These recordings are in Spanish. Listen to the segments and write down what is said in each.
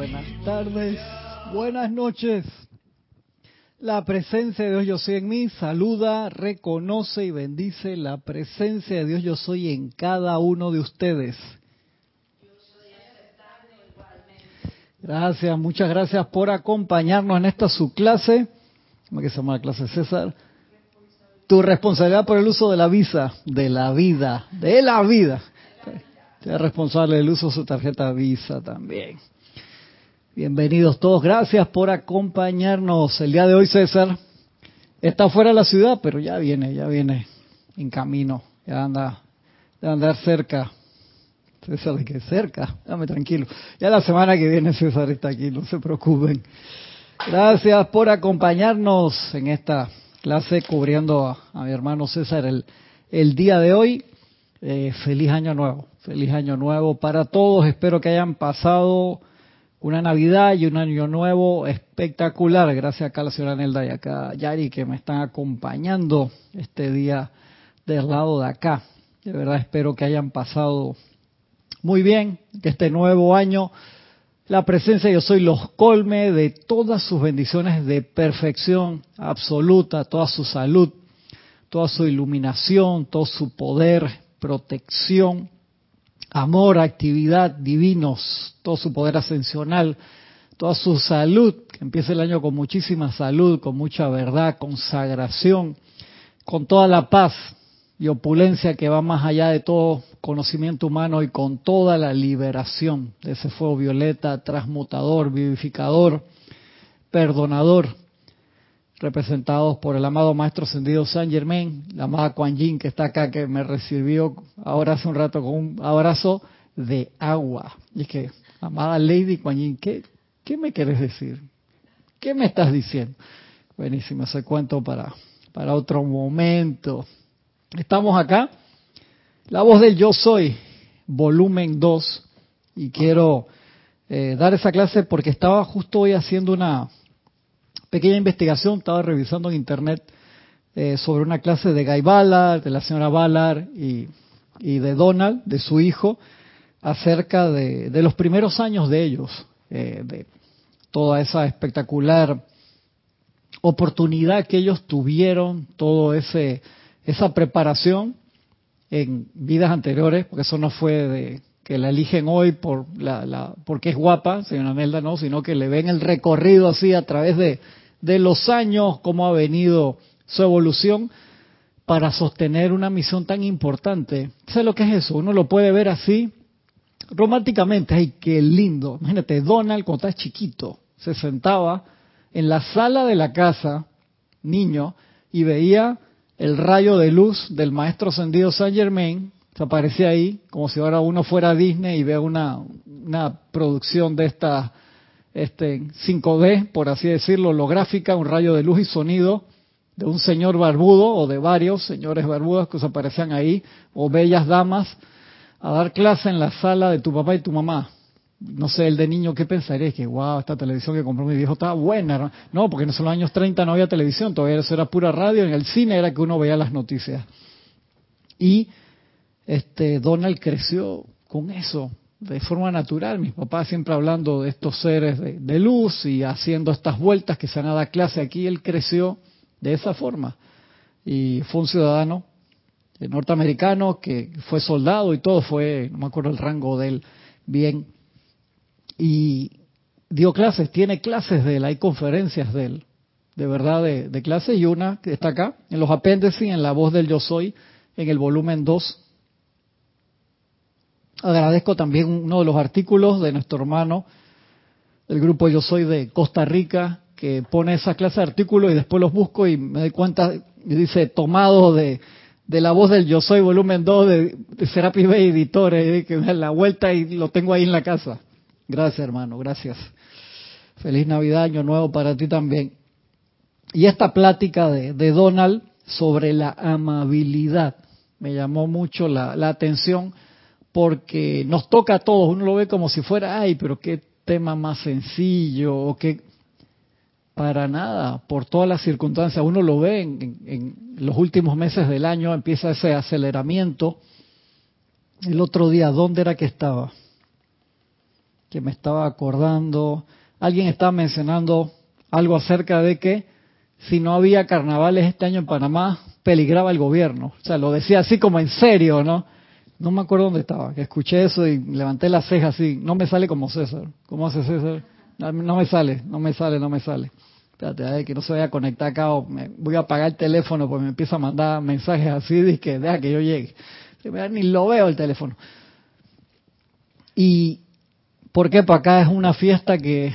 buenas tardes, buenas noches. La presencia de Dios yo soy en mí saluda, reconoce y bendice la presencia de Dios yo soy en cada uno de ustedes. Gracias, muchas gracias por acompañarnos en esta su clase. ¿Cómo que se llama la clase César? Tu responsabilidad por el uso de la visa, de la vida, de la vida. Usted responsable del uso de su tarjeta Visa también. Bienvenidos todos, gracias por acompañarnos. El día de hoy César está fuera de la ciudad, pero ya viene, ya viene en camino, ya anda, de andar cerca. César, ¿de qué cerca? Dame tranquilo. Ya la semana que viene César está aquí, no se preocupen. Gracias por acompañarnos en esta clase cubriendo a, mi hermano César el, el día de hoy. Eh, feliz año nuevo, feliz año nuevo para todos. Espero que hayan pasado una Navidad y un Año Nuevo espectacular. Gracias acá a la señora Nelda y acá Yari que me están acompañando este día del lado de acá. De verdad espero que hayan pasado muy bien, que este nuevo año la presencia yo soy los colme de todas sus bendiciones de perfección absoluta, toda su salud, toda su iluminación, todo su poder, protección, amor, actividad, divinos, todo su poder ascensional, toda su salud, que empiece el año con muchísima salud, con mucha verdad, consagración, con toda la paz y opulencia que va más allá de todo conocimiento humano y con toda la liberación de ese fuego violeta, transmutador, vivificador, perdonador, representados por el amado Maestro Ascendido San Germain, la amada Kuan Yin que está acá, que me recibió ahora hace un rato con un abrazo de agua. Y es que, amada Lady Kuan Yin, ¿qué, ¿qué me quieres decir? ¿Qué me estás diciendo? Buenísimo, ese cuento para, para otro momento. Estamos acá, la voz del yo soy, volumen 2, y quiero eh, dar esa clase porque estaba justo hoy haciendo una pequeña investigación, estaba revisando en internet eh, sobre una clase de Guy Ballard, de la señora Ballard y, de Donald, de su hijo, acerca de, los primeros años de ellos, eh, de toda esa espectacular oportunidad que ellos tuvieron, todo ese esa preparación en vidas anteriores, porque eso no fue de que la eligen hoy por la, porque es guapa, señora Nelda, no, sino que le ven el recorrido así a través de, de los años, cómo ha venido su evolución para sostener una misión tan importante. ¿Sabes lo que es eso? Uno lo puede ver así románticamente. ¡Ay, qué lindo! Imagínate, Donald cuando estaba chiquito se sentaba en la sala de la casa, niño, y veía el rayo de luz del maestro ascendido Saint Germain, se aparecía ahí, como si ahora uno fuera a Disney y vea una, una producción de esta este 5D, por así decirlo, holográfica, un rayo de luz y sonido de un señor barbudo o de varios señores barbudos que se aparecían ahí, o bellas damas, a dar clase en la sala de tu papá y tu mamá. No sé, el de niño, ¿qué pensaría? Que, wow, esta televisión que compró mi viejo está buena. No, porque en los años 30 no había televisión, todavía eso era pura radio, en el cine era que uno veía las noticias. Y este Donald creció con eso, de forma natural. Mis papás siempre hablando de estos seres de, luz y haciendo estas vueltas que se han dado clase aquí, él creció de esa forma. Y fue un ciudadano norteamericano que fue soldado y todo, fue, no me acuerdo el rango de él bien. Y dio clases, tiene clases de él, hay conferencias de él, de verdad de, de clases, y una que está acá, en los apéndices, en la voz del yo soy, en el volumen 2 Agradezco también uno de los artículos de nuestro hermano del grupo Yo Soy de Costa Rica, que pone esa clase de artículos y después los busco y me doy cuenta, y dice, tomado de, de la voz del Yo Soy, volumen 2 de, de Serapi Bay Editores, que me la vuelta y lo tengo ahí en la casa. Gracias, hermano, gracias. Feliz Navidad, Año Nuevo para ti también. Y esta plática de, de Donald sobre la amabilidad me llamó mucho la, la atención porque nos toca a todos, uno lo ve como si fuera, ay, pero qué tema más sencillo, o qué... Para nada, por todas las circunstancias, uno lo ve en, los últimos meses del año, empieza ese aceleramiento. El otro día, ¿dónde era que estaba? que me estaba acordando. Alguien estaba mencionando algo acerca de que si no había carnavales este año en Panamá, peligraba el gobierno. O sea, lo decía así como en serio, ¿no? No me acuerdo dónde estaba, que escuché eso y levanté la ceja así. No me sale como César. ¿Cómo hace César? No me sale, no me sale, no me sale. Espérate, que no se vaya a conectar acá o me voy a apagar el teléfono porque me empieza a mandar mensajes así y que deja que yo llegue. Ni lo veo el teléfono. Y porque para acá es una fiesta que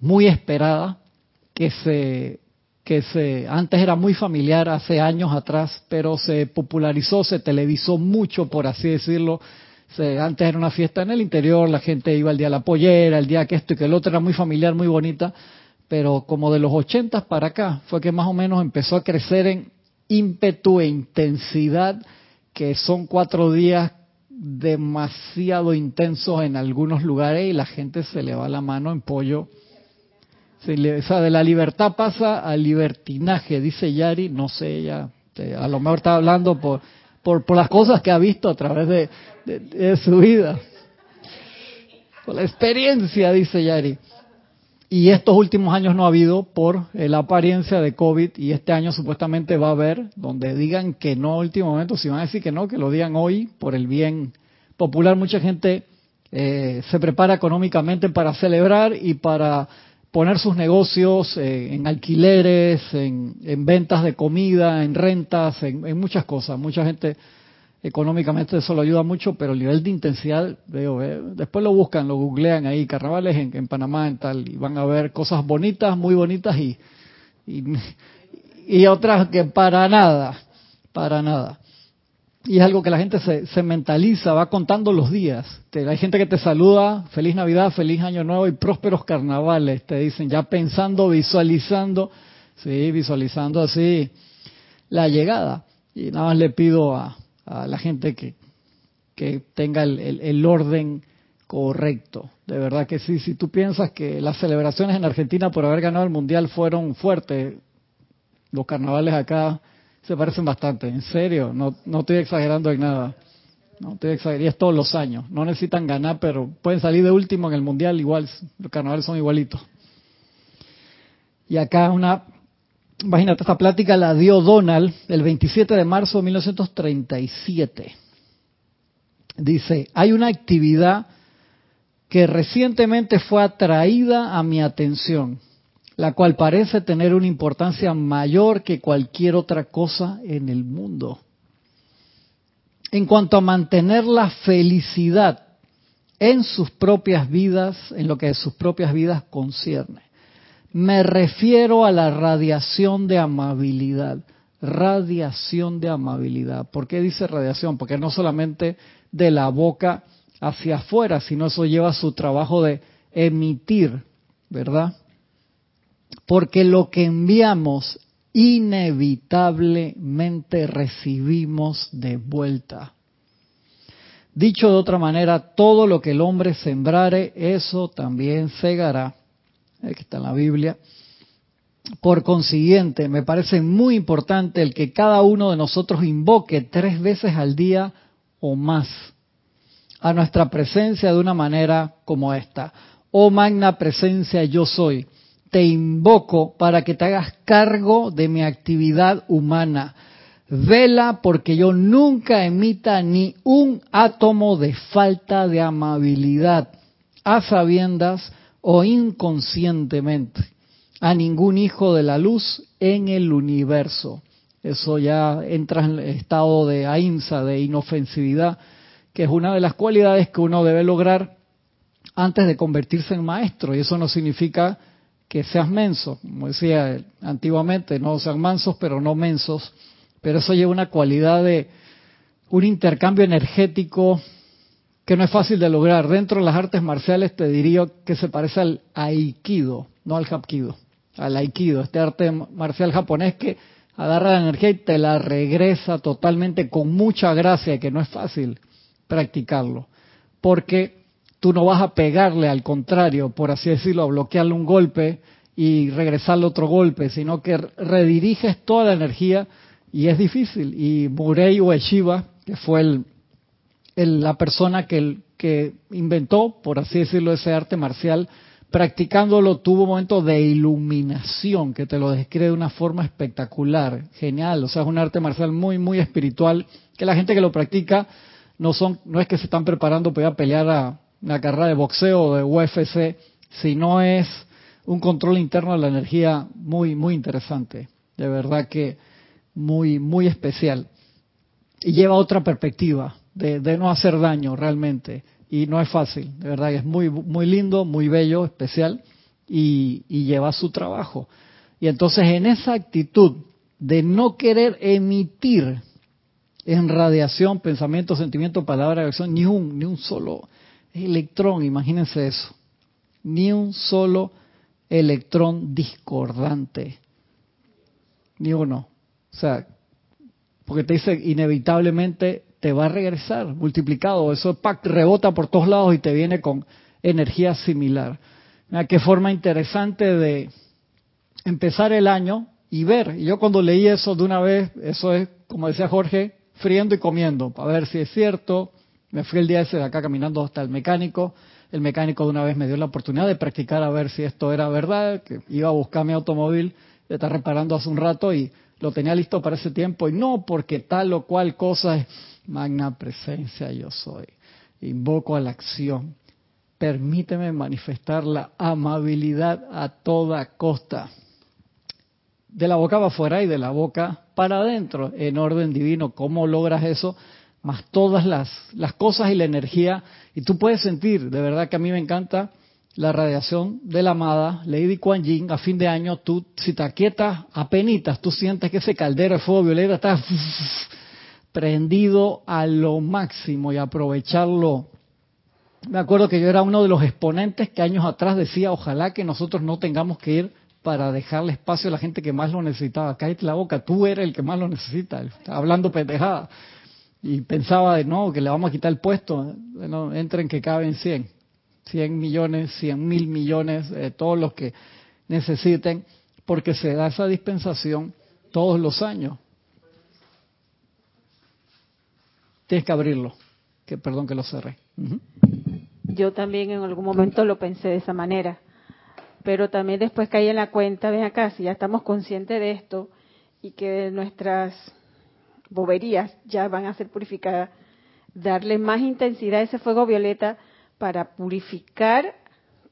muy esperada, que se que se antes era muy familiar hace años atrás, pero se popularizó, se televisó mucho, por así decirlo. Se, antes era una fiesta en el interior, la gente iba el día de la pollera, el día que esto y que el otro era muy familiar, muy bonita, pero como de los ochentas para acá fue que más o menos empezó a crecer en ímpetu e intensidad, que son cuatro días demasiado intensos en algunos lugares y la gente se le va la mano en pollo. Se le, o sea, de la libertad pasa al libertinaje, dice Yari, no sé, ella a lo mejor está hablando por, por, por las cosas que ha visto a través de, de su vida. Por la experiencia, dice Yari. Y estos últimos años no ha habido por eh, la apariencia de COVID y este año supuestamente va a haber, donde digan que no último momento, si van a decir que no, que lo digan hoy por el bien popular. Mucha gente eh, se prepara económicamente para celebrar y para poner sus negocios eh, en alquileres, en, ventas de comida, en rentas, en, en muchas cosas. Mucha gente económicamente eso lo ayuda mucho, pero el nivel de intensidad, veo, después lo buscan, lo googlean ahí, carnavales en, Panamá en tal, y van a ver cosas bonitas, muy bonitas y, y, otras que para nada, para nada. Y es algo que la gente se, se mentaliza, va contando los días. hay gente que te saluda, feliz Navidad, feliz Año Nuevo y prósperos carnavales, te dicen, ya pensando, visualizando, sí, visualizando así la llegada. Y nada más le pido a, a la gente que, que tenga el, el, orden correcto. De verdad que sí, si tú piensas que las celebraciones en Argentina por haber ganado el Mundial fueron fuertes, los carnavales acá se parecen bastante, en serio, no, no estoy exagerando en nada. No estoy exagerando, y es todos los años. No necesitan ganar, pero pueden salir de último en el Mundial igual, los carnavales son igualitos. Y acá una Imagínate, esta plática la dio Donald el 27 de marzo de 1937. Dice, hay una actividad que recientemente fue atraída a mi atención, la cual parece tener una importancia mayor que cualquier otra cosa en el mundo. En cuanto a mantener la felicidad en sus propias vidas, en lo que a sus propias vidas concierne. Me refiero a la radiación de amabilidad. Radiación de amabilidad. ¿Por qué dice radiación? Porque no solamente de la boca hacia afuera, sino eso lleva su trabajo de emitir, ¿verdad? Porque lo que enviamos inevitablemente recibimos de vuelta. Dicho de otra manera, todo lo que el hombre sembrare, eso también segará que está en la Biblia. Por consiguiente, me parece muy importante el que cada uno de nosotros invoque tres veces al día o más a nuestra presencia de una manera como esta. Oh magna presencia yo soy, te invoco para que te hagas cargo de mi actividad humana. Vela porque yo nunca emita ni un átomo de falta de amabilidad, a sabiendas o inconscientemente a ningún hijo de la luz en el universo. Eso ya entra en el estado de ahimsa, de inofensividad, que es una de las cualidades que uno debe lograr antes de convertirse en maestro. Y eso no significa que seas menso, como decía antiguamente, no sean mansos, pero no mensos. Pero eso lleva una cualidad de un intercambio energético que no es fácil de lograr. Dentro de las artes marciales te diría que se parece al aikido, no al hapkido, al aikido, este arte marcial japonés que agarra la energía y te la regresa totalmente con mucha gracia, que no es fácil practicarlo, porque tú no vas a pegarle, al contrario, por así decirlo, a bloquearle un golpe y regresarle otro golpe, sino que rediriges toda la energía y es difícil. Y Murei Ueshiba, que fue el la persona que, inventó, por así decirlo, ese arte marcial, practicándolo tuvo un momento de iluminación que te lo describe de una forma espectacular, genial, o sea, es un arte marcial muy, muy espiritual, que la gente que lo practica no son, no es que se están preparando para a pelear a una carrera de boxeo o de UFC, sino es un control interno de la energía muy, muy interesante, de verdad que muy, muy especial. Y lleva otra perspectiva de, no hacer daño realmente y no es fácil, de verdad, es muy, muy lindo, muy bello, especial y, lleva su trabajo. Y entonces en esa actitud de no querer emitir en radiación, pensamiento, sentimiento, palabra, acción, ni un, ni un solo electrón, imagínense eso, ni un solo electrón discordante, ni uno. O sea, porque te dice inevitablemente te va a regresar multiplicado. Eso rebota por todos lados y te viene con energía similar. Mira, qué forma interesante de empezar el año y ver. Y yo cuando leí eso de una vez, eso es, como decía Jorge, friendo y comiendo, para ver si es cierto. Me fui el día ese de acá caminando hasta el mecánico. El mecánico de una vez me dio la oportunidad de practicar a ver si esto era verdad, que iba a buscar mi automóvil, está reparando hace un rato y lo tenía listo para ese tiempo y no porque tal o cual cosa magna presencia yo soy. Invoco a la acción. Permíteme manifestar la amabilidad a toda costa. De la boca para afuera y de la boca para adentro, en orden divino. ¿Cómo logras eso? Más todas las, las cosas y la energía. Y tú puedes sentir, de verdad que a mí me encanta la radiación de la amada Lady Kuan Yin a fin de año, tú si te aquietas penitas, tú sientes que ese caldero de fuego violeta está prendido a lo máximo y aprovecharlo. Me acuerdo que yo era uno de los exponentes que años atrás decía, ojalá que nosotros no tengamos que ir para dejarle espacio a la gente que más lo necesitaba. Cállate la boca, tú eres el que más lo necesita, hablando pendejada. Y pensaba de, no, que le vamos a quitar el puesto, bueno, entren que caben 100, 100 millones, 100 mil millones, eh, todos los que necesiten, porque se da esa dispensación todos los años. Tienes que abrirlo. Que, perdón que lo cerré. Yo también en algún momento lo pensé de esa manera. Pero también después caí en la cuenta, ven acá, si ya estamos conscientes de esto y que nuestras boberías ya van a ser purificadas, darle más intensidad a ese fuego violeta para purificar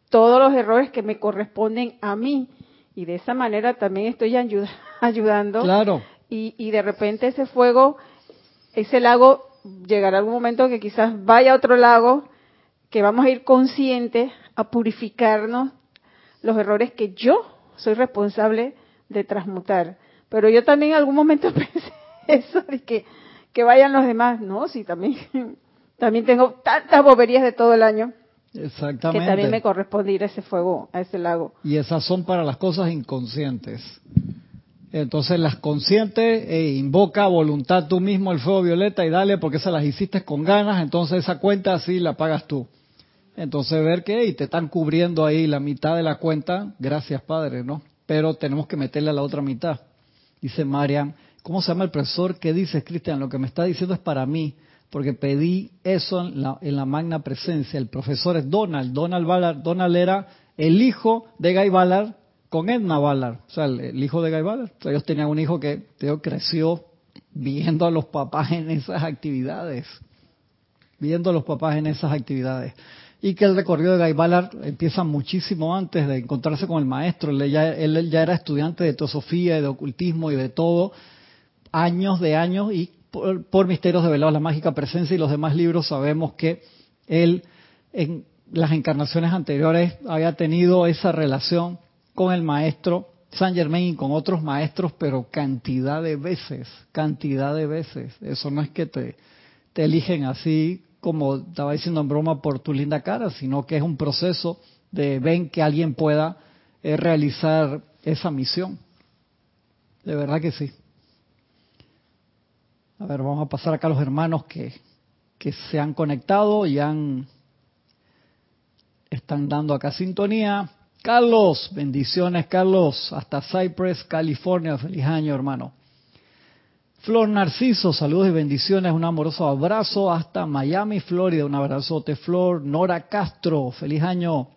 todos los errores que me corresponden a mí. Y de esa manera también estoy ayudando. Claro. Y, y de repente ese fuego, ese lago llegará algún momento que quizás vaya a otro lago, que vamos a ir conscientes a purificarnos los errores que yo soy responsable de transmutar. Pero yo también en algún momento pensé eso, de que, que vayan los demás. No, sí, también, también tengo tantas boberías de todo el año. Exactamente. Que también me corresponde ir a ese fuego, a ese lago. Y esas son para las cosas inconscientes. Entonces las conscientes, e invoca voluntad tú mismo el fuego violeta y dale porque esas las hiciste con ganas, entonces esa cuenta así la pagas tú. Entonces ver que te están cubriendo ahí la mitad de la cuenta, gracias Padre, ¿no? Pero tenemos que meterle a la otra mitad. Dice Marian, ¿cómo se llama el profesor? ¿Qué dices, Cristian? Lo que me está diciendo es para mí, porque pedí eso en la, en la magna presencia. El profesor es Donald, Donald Ballard. Donald era el hijo de Guy Ballard, con Edna Ballard, o sea, el, hijo de Guy Ballard. ellos tenían un hijo que creció viendo a los papás en esas actividades, viendo a los papás en esas actividades. Y que el recorrido de Guy Ballard empieza muchísimo antes de encontrarse con el maestro. Él ya, él ya era estudiante de teosofía y de ocultismo y de todo, años de años, y por, Misterios de la Mágica Presencia y los demás libros sabemos que él en las encarnaciones anteriores había tenido esa relación con el maestro San Germain y con otros maestros, pero cantidad de veces, cantidad de veces. Eso no es que te, te eligen así como estaba diciendo en broma por tu linda cara, sino que es un proceso de ven que alguien pueda eh, realizar esa misión. De verdad que sí. A ver, vamos a pasar acá a los hermanos que, que se han conectado y han están dando acá sintonía. Carlos, bendiciones Carlos, hasta Cypress, California, feliz año hermano. Flor Narciso, saludos y bendiciones, un amoroso abrazo hasta Miami, Florida, un abrazote Flor. Nora Castro, feliz año,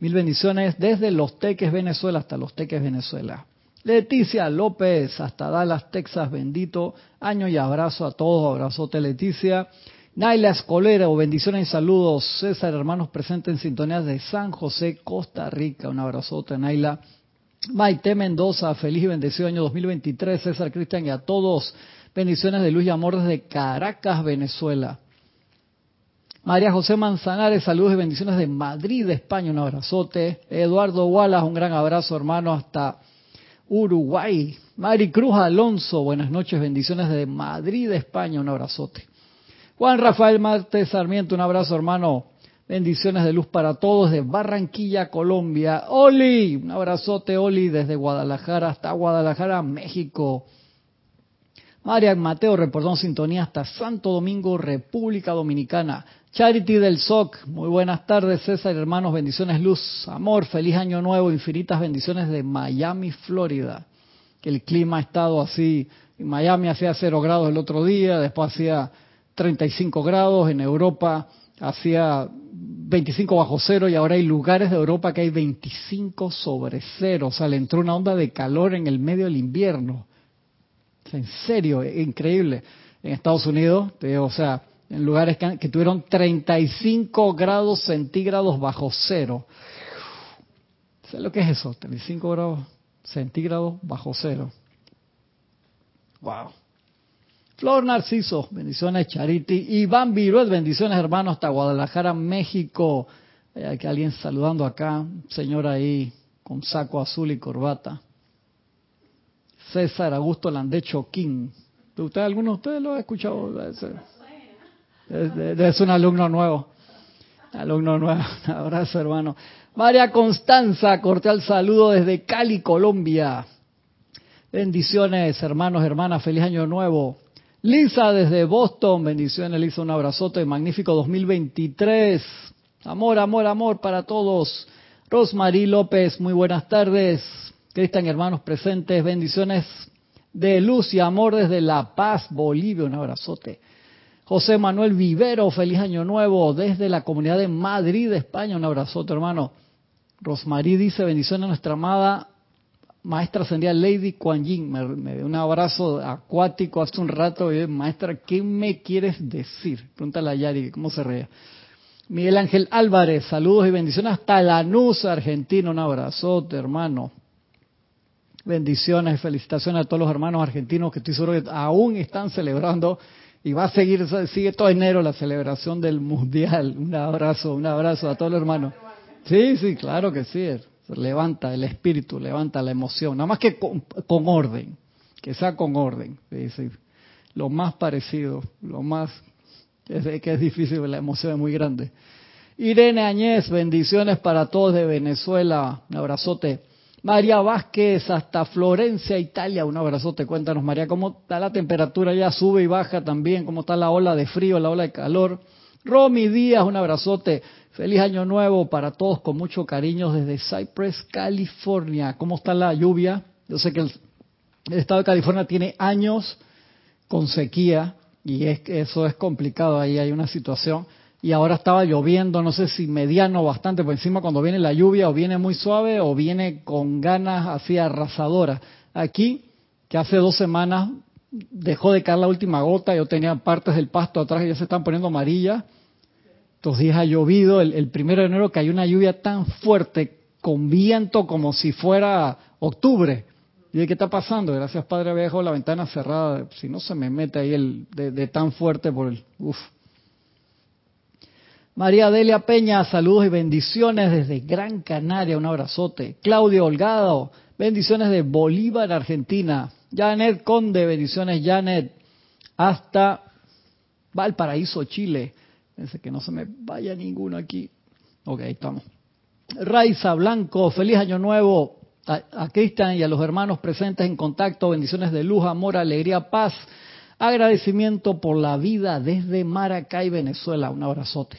mil bendiciones desde Los Teques, Venezuela hasta Los Teques, Venezuela. Leticia López, hasta Dallas, Texas, bendito año y abrazo a todos, abrazote Leticia. Naila Escolero, bendiciones y saludos. César, hermanos presentes en sintonía de San José, Costa Rica, un abrazote Naila. Maite Mendoza, feliz y bendecido año 2023, César Cristian y a todos. Bendiciones de luz y amor desde Caracas, Venezuela. María José Manzanares, saludos y bendiciones de Madrid, España, un abrazote. Eduardo Wallace, un gran abrazo, hermano, hasta Uruguay. Mari Cruz Alonso, buenas noches, bendiciones de Madrid, España, un abrazote. Juan Rafael Marte Sarmiento, un abrazo, hermano. Bendiciones de luz para todos de Barranquilla, Colombia. Oli, un abrazote, Oli, desde Guadalajara hasta Guadalajara, México. María Mateo, reportón sintonía hasta Santo Domingo, República Dominicana. Charity del SOC, muy buenas tardes, César, hermanos, bendiciones, luz, amor, feliz año nuevo, infinitas bendiciones de Miami, Florida. El clima ha estado así, en Miami hacía cero grados el otro día, después hacía 35 grados, en Europa hacía 25 bajo cero y ahora hay lugares de Europa que hay 25 sobre cero. O sea, le entró una onda de calor en el medio del invierno. en serio, increíble. En Estados Unidos, o sea, en lugares que, tuvieron 35 grados centígrados bajo cero. ¿Sabes lo que es eso? 35 grados centígrados bajo cero. Wow. Flor Narciso, bendiciones Charity. Iván Viruet, bendiciones hermanos hasta Guadalajara, México. Hay que alguien saludando acá, señor ahí con saco azul y corbata. César Augusto Landecho King. ¿Usted, alguno de ustedes lo ha escuchado? Es, un alumno nuevo. Alumno nuevo. Un abrazo, hermano. María Constanza, cordial saludo desde Cali, Colombia. Bendiciones, hermanos, hermanas. Feliz año nuevo. Lisa desde Boston, bendiciones Lisa, un abrazote, magnífico 2023. Amor, amor, amor para todos. Rosmarie López, muy buenas tardes. Cristian, hermanos presentes, bendiciones de luz y amor desde La Paz, Bolivia, un abrazote. José Manuel Vivero, feliz año nuevo desde la comunidad de Madrid, España, un abrazote, hermano. Rosmarie dice, bendiciones a nuestra amada maestra ascendida Lady Kuan Yin, me, dio un abrazo acuático hace un rato, y maestra, ¿qué me quieres decir? Pregúntale a Yari, ¿cómo se rea? Miguel Ángel Álvarez, saludos y bendiciones hasta Lanús, Argentina, un abrazote, hermano. Bendiciones y felicitaciones a todos los hermanos argentinos que estoy seguro que aún están celebrando y va a seguir, sigue todo enero la celebración del Mundial. Un abrazo, un abrazo a todos los hermanos. Sí, sí, claro que sí levanta el espíritu, levanta la emoción, nada más que con, orden, que sea con orden, lo más parecido, lo más es que es difícil, la emoción es muy grande. Irene Añez, bendiciones para todos de Venezuela, un abrazote. María Vázquez, hasta Florencia, Italia, un abrazote. Cuéntanos, María, cómo está la temperatura, ya sube y baja también, cómo está la ola de frío, la ola de calor. Romy Díaz, un abrazote. Feliz año nuevo para todos con mucho cariño desde Cypress, California. ¿Cómo está la lluvia? Yo sé que el, estado de California tiene años con sequía y es eso es complicado, ahí hay una situación. Y ahora estaba lloviendo, no sé si mediano o bastante, por encima cuando viene la lluvia o viene muy suave o viene con ganas así arrasadoras. Aquí, que hace dos semanas dejó de caer la última gota, yo tenía partes del pasto atrás y ya se están poniendo amarillas estos días ha llovido, el, primero de enero cayó una lluvia tan fuerte, con viento como si fuera octubre. ¿Y qué está pasando? Gracias, Padre, había dejado la ventana cerrada. Si no se me mete ahí el de, tan fuerte por el... Uf. María Delia Peña, saludos y bendiciones desde Gran Canaria, un abrazote. Claudio Holgado, bendiciones de Bolívar, Argentina. Janet Conde, bendiciones Janet, hasta Valparaíso, Chile. Que no se me vaya ninguno aquí. Ok, estamos. Raiza Blanco, feliz año nuevo a, Cristian y a los hermanos presentes en contacto. Bendiciones de luz, amor, alegría, paz. Agradecimiento por la vida desde Maracay, Venezuela. Un abrazote.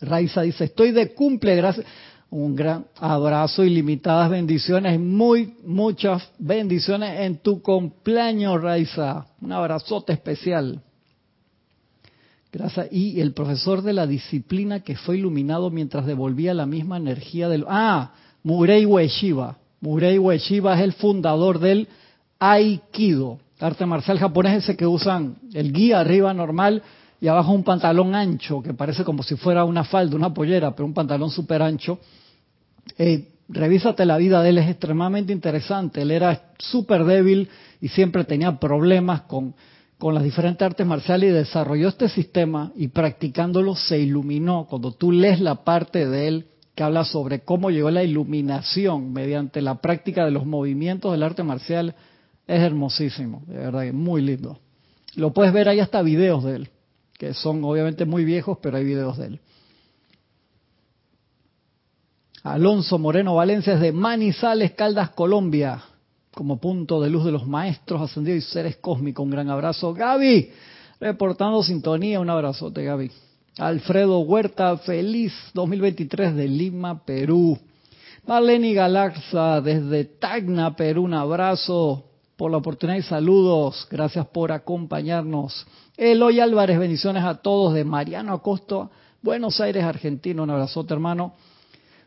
Raiza dice, estoy de cumple, gracias. Un gran abrazo y limitadas bendiciones, muy muchas bendiciones en tu cumpleaños, Raiza. Un abrazote especial. Gracias. Y el profesor de la disciplina que fue iluminado mientras devolvía la misma energía del... Ah, Murei Ueshiba. Murei Ueshiba es el fundador del Aikido, arte marcial japonés ese que usan el guía arriba normal y abajo un pantalón ancho que parece como si fuera una falda, una pollera, pero un pantalón súper ancho. Eh, revísate la vida de él, es extremadamente interesante. Él era súper débil y siempre tenía problemas con con las diferentes artes marciales y desarrolló este sistema y practicándolo se iluminó. Cuando tú lees la parte de él que habla sobre cómo llegó la iluminación mediante la práctica de los movimientos del arte marcial, es hermosísimo, de verdad, muy lindo. Lo puedes ver, hay hasta videos de él, que son obviamente muy viejos, pero hay videos de él. Alonso Moreno Valencia es de Manizales, Caldas, Colombia como punto de luz de los maestros ascendidos y seres cósmicos. Un gran abrazo. Gaby, reportando sintonía. Un abrazote, Gaby. Alfredo Huerta, feliz 2023 de Lima, Perú. Marlene Galarza, desde Tacna, Perú. Un abrazo por la oportunidad y saludos. Gracias por acompañarnos. Eloy Álvarez, bendiciones a todos de Mariano Acosto, Buenos Aires, Argentina. Un abrazote, hermano.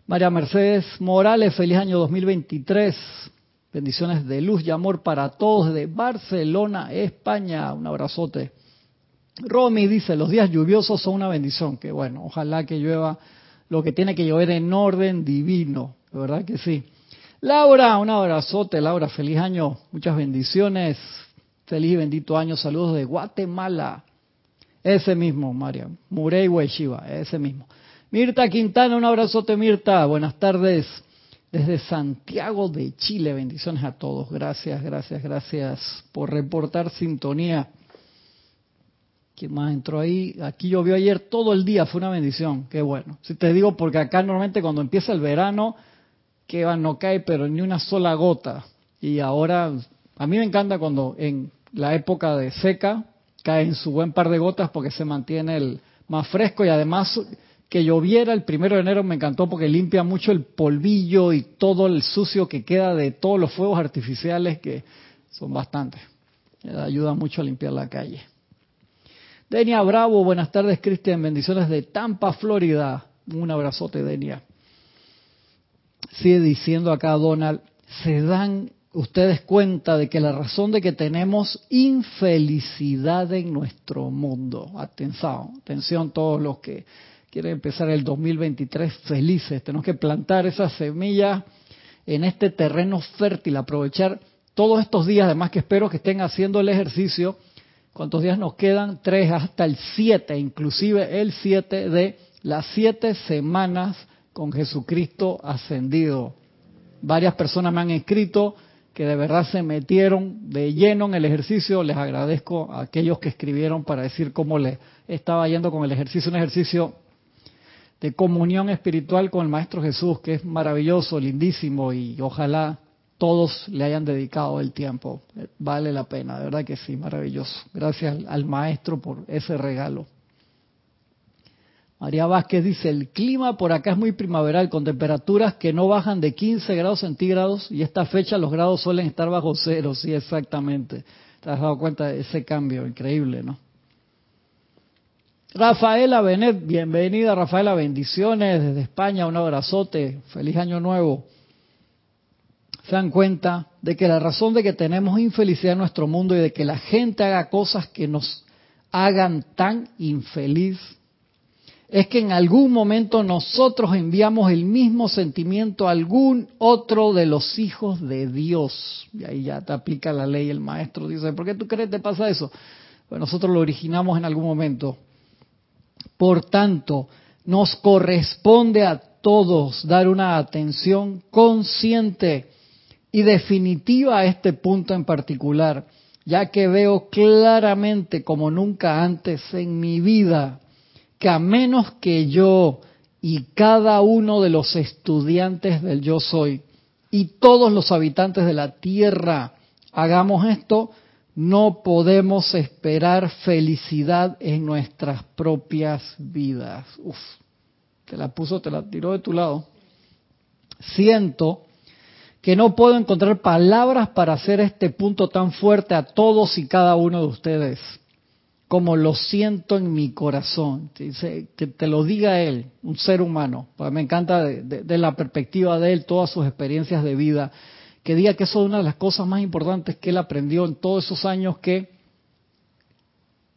María Mercedes Morales, feliz año 2023. Bendiciones de luz y amor para todos de Barcelona, España. Un abrazote. Romy dice, los días lluviosos son una bendición. Que bueno, ojalá que llueva lo que tiene que llover en orden divino. De verdad que sí. Laura, un abrazote. Laura, feliz año. Muchas bendiciones. Feliz y bendito año. Saludos de Guatemala. Ese mismo, María. Murey Hueshiva, ese mismo. Mirta Quintana, un abrazote, Mirta. Buenas tardes desde Santiago de Chile. Bendiciones a todos. Gracias, gracias, gracias por reportar sintonía. ¿Quién más entró ahí? Aquí llovió ayer todo el día, fue una bendición. Qué bueno. Si te digo, porque acá normalmente cuando empieza el verano, que va, no cae, pero ni una sola gota. Y ahora, a mí me encanta cuando en la época de seca caen su buen par de gotas porque se mantiene el más fresco y además que lloviera el primero de enero me encantó porque limpia mucho el polvillo y todo el sucio que queda de todos los fuegos artificiales que son bastantes. Ayuda mucho a limpiar la calle. Denia Bravo, buenas tardes Cristian, bendiciones de Tampa, Florida. Un abrazote, Denia. Sigue diciendo acá Donald, se dan ustedes cuenta de que la razón de que tenemos infelicidad en nuestro mundo, atención, atención todos los que quiere empezar el 2023 felices. Tenemos que plantar esa semilla en este terreno fértil, aprovechar todos estos días, además que espero que estén haciendo el ejercicio. ¿Cuántos días nos quedan? Tres hasta el siete, inclusive el siete de las siete semanas con Jesucristo ascendido. Varias personas me han escrito que de verdad se metieron de lleno en el ejercicio. Les agradezco a aquellos que escribieron para decir cómo les estaba yendo con el ejercicio. Un ejercicio de comunión espiritual con el Maestro Jesús, que es maravilloso, lindísimo y ojalá todos le hayan dedicado el tiempo. Vale la pena, de verdad que sí, maravilloso. Gracias al, Maestro por ese regalo. María Vázquez dice, el clima por acá es muy primaveral, con temperaturas que no bajan de 15 grados centígrados y esta fecha los grados suelen estar bajo cero, sí, exactamente. ¿Te has dado cuenta de ese cambio? Increíble, ¿no? Rafaela Benet, bienvenida Rafaela, bendiciones desde España, un abrazote, feliz año nuevo. Se dan cuenta de que la razón de que tenemos infelicidad en nuestro mundo y de que la gente haga cosas que nos hagan tan infeliz es que en algún momento nosotros enviamos el mismo sentimiento a algún otro de los hijos de Dios. Y ahí ya te aplica la ley, el maestro dice, ¿por qué tú crees que te pasa eso? Pues nosotros lo originamos en algún momento por tanto, nos corresponde a todos dar una atención consciente y definitiva a este punto en particular, ya que veo claramente como nunca antes en mi vida que a menos que yo y cada uno de los estudiantes del yo soy y todos los habitantes de la tierra hagamos esto, no podemos esperar felicidad en nuestras propias vidas. Uf, te la puso, te la tiró de tu lado. Siento que no puedo encontrar palabras para hacer este punto tan fuerte a todos y cada uno de ustedes, como lo siento en mi corazón. Que te lo diga él, un ser humano. Me encanta de, la perspectiva de él, todas sus experiencias de vida. Que diga que eso es una de las cosas más importantes que él aprendió en todos esos años que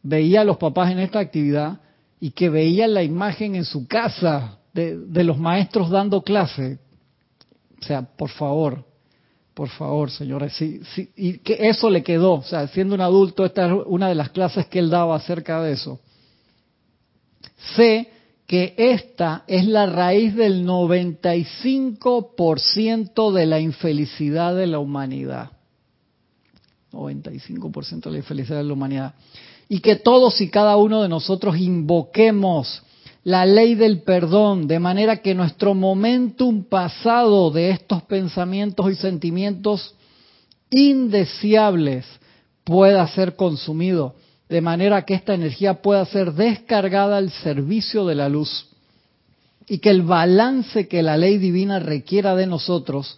veía a los papás en esta actividad y que veía la imagen en su casa de, de los maestros dando clase o sea, por favor, por favor, señores, sí, sí, y que eso le quedó, o sea, siendo un adulto, esta es una de las clases que él daba acerca de eso. Sé que esta es la raíz del 95% de la infelicidad de la humanidad. 95% de la infelicidad de la humanidad. Y que todos y cada uno de nosotros invoquemos la ley del perdón, de manera que nuestro momentum pasado de estos pensamientos y sentimientos indeseables pueda ser consumido, de manera que esta energía pueda ser descargada al servicio de la luz y que el balance que la ley divina requiera de nosotros